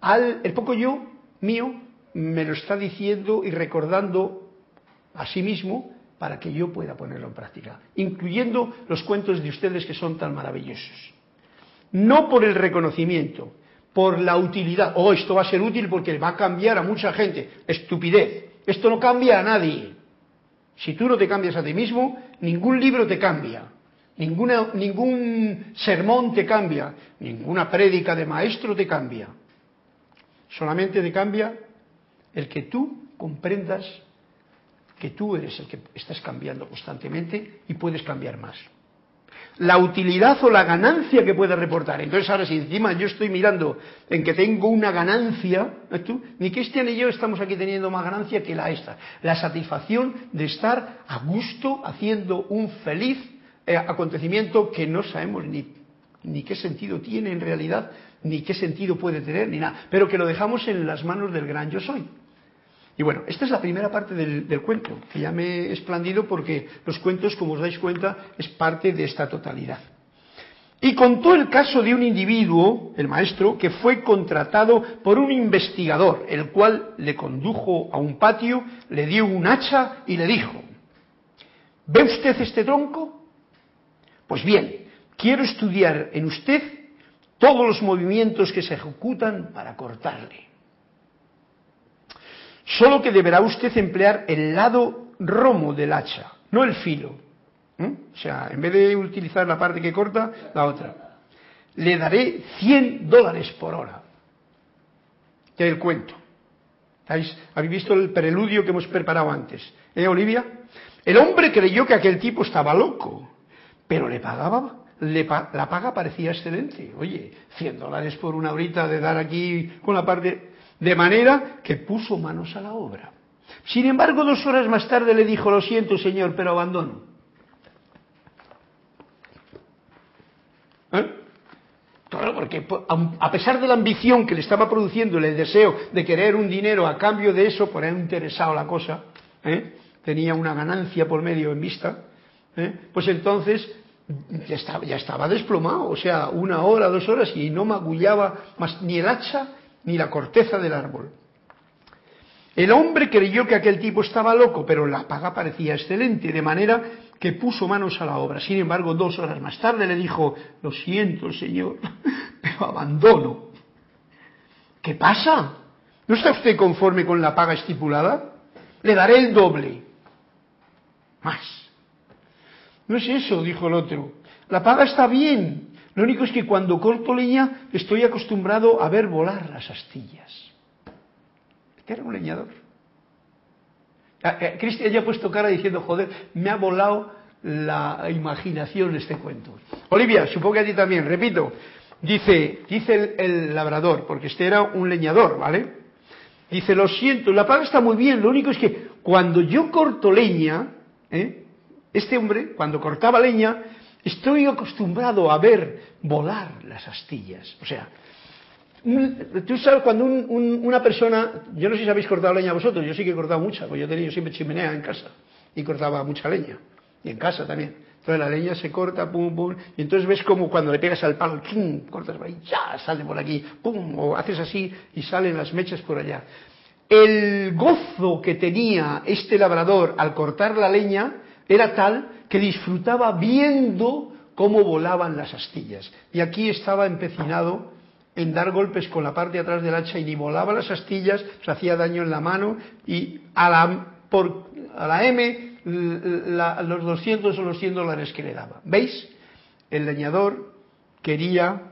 al, el poco yo mío me lo está diciendo y recordando a sí mismo para que yo pueda ponerlo en práctica, incluyendo los cuentos de ustedes que son tan maravillosos. No por el reconocimiento, por la utilidad. Oh, esto va a ser útil porque va a cambiar a mucha gente. Estupidez. Esto no cambia a nadie. Si tú no te cambias a ti mismo, ningún libro te cambia. Ningún sermón te cambia, ninguna prédica de maestro te cambia. Solamente te cambia el que tú comprendas que tú eres el que estás cambiando constantemente y puedes cambiar más. La utilidad o la ganancia que puedes reportar. Entonces ahora si encima yo estoy mirando en que tengo una ganancia, tú? ni Cristian ni yo estamos aquí teniendo más ganancia que la esta. La satisfacción de estar a gusto haciendo un feliz eh, acontecimiento que no sabemos ni, ni qué sentido tiene en realidad, ni qué sentido puede tener, ni nada, pero que lo dejamos en las manos del gran yo soy. Y bueno, esta es la primera parte del, cuento, que ya me he explandido porque los cuentos, como os dais cuenta, es parte de esta totalidad. Y contó el caso de un individuo, el maestro, que fue contratado por un investigador, el cual le condujo a un patio, le dio un hacha y le dijo, ¿ve usted este tronco? Pues bien, quiero estudiar en usted todos los movimientos que se ejecutan para cortarle. Solo que deberá usted emplear el lado romo del hacha, no el filo. O sea, en vez de utilizar la parte que corta, la otra. Le daré 100 dólares por hora. Que el cuento. ¿Habéis visto el preludio que hemos preparado antes? ¿Eh, Olivia? El hombre creyó que aquel tipo estaba loco pero le pagaba, la paga parecía excelente. Oye, 100 dólares por una horita de dar aquí con la parte... De manera que puso manos a la obra. Sin embargo, dos horas más tarde le dijo, lo siento señor, pero abandono. ¿Eh? Porque a pesar de la ambición que le estaba produciendo el deseo de querer un dinero a cambio de eso, por él interesado la cosa, ¿eh? tenía una ganancia por medio en vista, ¿eh? pues entonces ya estaba, ya estaba desplomado, o sea, una hora, dos horas y no magullaba más ni el hacha ni la corteza del árbol. El hombre creyó que aquel tipo estaba loco, pero la paga parecía excelente, de manera que puso manos a la obra. Sin embargo, dos horas más tarde le dijo, lo siento, señor, pero abandono. ¿Qué pasa? ¿No está usted conforme con la paga estipulada? Le daré el doble. más. No es eso, dijo el otro. La paga está bien. Lo único es que cuando corto leña estoy acostumbrado a ver volar las astillas. Este era un leñador. Ah, eh, Cristian ya ha puesto cara diciendo, joder, me ha volado la imaginación este cuento. Olivia, supongo que a ti también, repito, dice, dice el, labrador, porque este era un leñador, ¿vale? Dice, lo siento, la paga está muy bien, lo único es que cuando yo corto leña, ¿eh? este hombre, cuando cortaba leña, estoy acostumbrado a ver volar las astillas. O sea, tú sabes cuando una persona, yo no sé si habéis cortado leña vosotros, yo sí que he cortado mucha, porque yo he tenido siempre chimenea en casa y cortaba mucha leña. Y en casa también. Entonces la leña se corta, pum, pum, y entonces ves como cuando le pegas al palo, ¡tum! cortas por ahí, ya, sale por aquí, pum, o haces así y salen las mechas por allá. El gozo que tenía este labrador al cortar la leña era tal que disfrutaba viendo cómo volaban las astillas. Y aquí estaba empecinado en dar golpes con la parte de atrás del hacha y ni volaba las astillas, se hacía daño en la mano y a la, a la M los 200 o los 100 dólares que le daba. ¿Veis? El leñador quería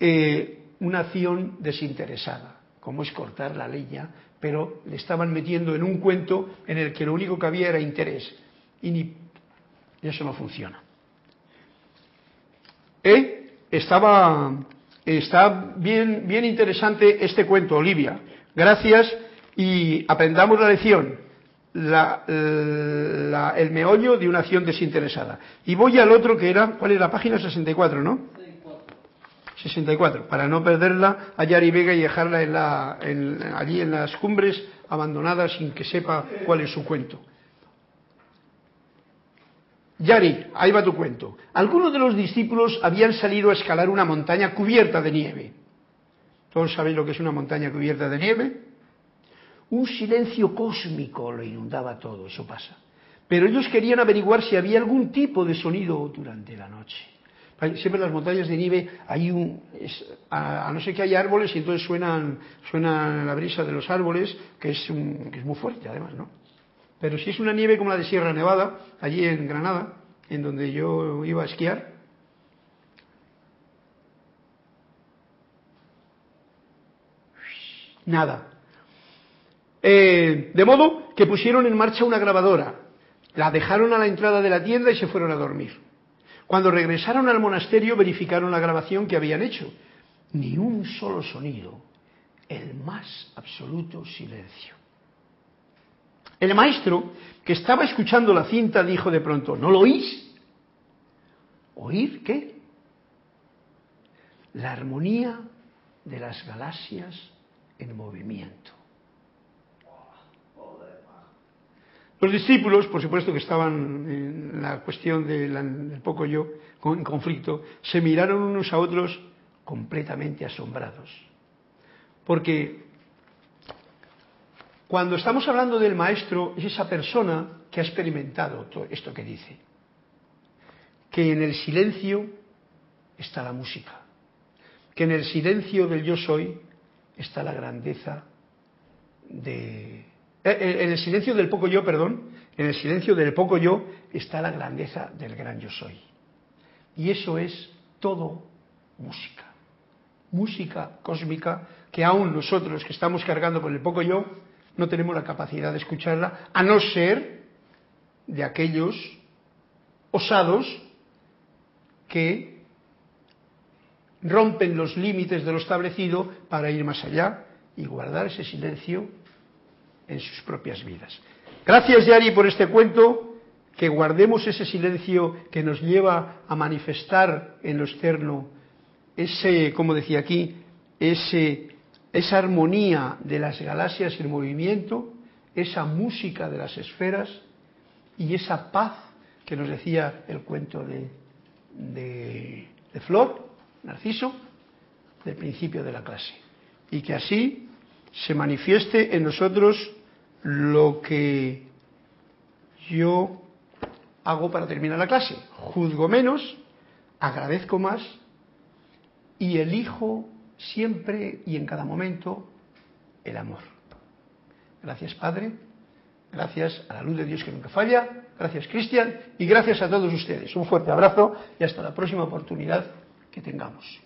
eh, una acción desinteresada, como es cortar la leña, pero le estaban metiendo en un cuento en el que lo único que había era interés. Y, eso no funciona. ¿Eh? Estaba, está bien, bien interesante este cuento, Olivia. Gracias y aprendamos la lección la, el meollo de una acción desinteresada. Y voy al otro que era, ¿cuál es la página? 64, ¿no? 64, para no perderla a Yari Vega y dejarla en la, allí en las cumbres abandonada sin que sepa cuál es su cuento. Yari, ahí va tu cuento. Algunos de los discípulos habían salido a escalar una montaña cubierta de nieve. ¿Todos sabéis lo que es una montaña cubierta de nieve? Un silencio cósmico lo inundaba todo, eso pasa. Pero ellos querían averiguar si había algún tipo de sonido durante la noche. Siempre en las montañas de nieve hay un, a, no ser que haya árboles y entonces suenan, suena la brisa de los árboles, que es, que es muy fuerte además, ¿no? Pero si es una nieve como la de Sierra Nevada, allí en Granada, en donde yo iba a esquiar, nada, eh, de modo que pusieron en marcha una grabadora, la dejaron a la entrada de la tienda y se fueron a dormir. Cuando regresaron al monasterio verificaron la grabación que habían hecho. Ni un solo sonido, el más absoluto silencio. El maestro, que estaba escuchando la cinta, dijo de pronto, ¿no lo oís? ¿Oír qué? La armonía de las galaxias en movimiento. Los discípulos, por supuesto que estaban en la cuestión del poco yo, en conflicto, se miraron unos a otros completamente asombrados. Porque cuando estamos hablando del maestro, es esa persona que ha experimentado esto que dice. Que en el silencio está la música. Que en el silencio del yo soy está la grandeza de eh, eh, en el silencio del poco yo, perdón, en el silencio del poco yo está la grandeza del gran yo soy. Y eso es todo música. Música cósmica que aún nosotros que estamos cargando con el poco yo no tenemos la capacidad de escucharla, a no ser de aquellos osados que rompen los límites de lo establecido para ir más allá y guardar ese silencio en sus propias vidas. Gracias, Yari, por este cuento, que guardemos ese silencio que nos lleva a manifestar en lo externo ese, como decía aquí, ese, esa armonía de las galaxias en movimiento, esa música de las esferas y esa paz que nos decía el cuento de, de, de Flor, Narciso, del principio de la clase. Y que así se manifieste en nosotros lo que yo hago para terminar la clase. Juzgo menos, agradezco más y elijo siempre y en cada momento el amor. Gracias Padre, gracias a la luz de Dios que nunca falla gracias Cristian y gracias a todos ustedes. Un fuerte abrazo y hasta la próxima oportunidad que tengamos.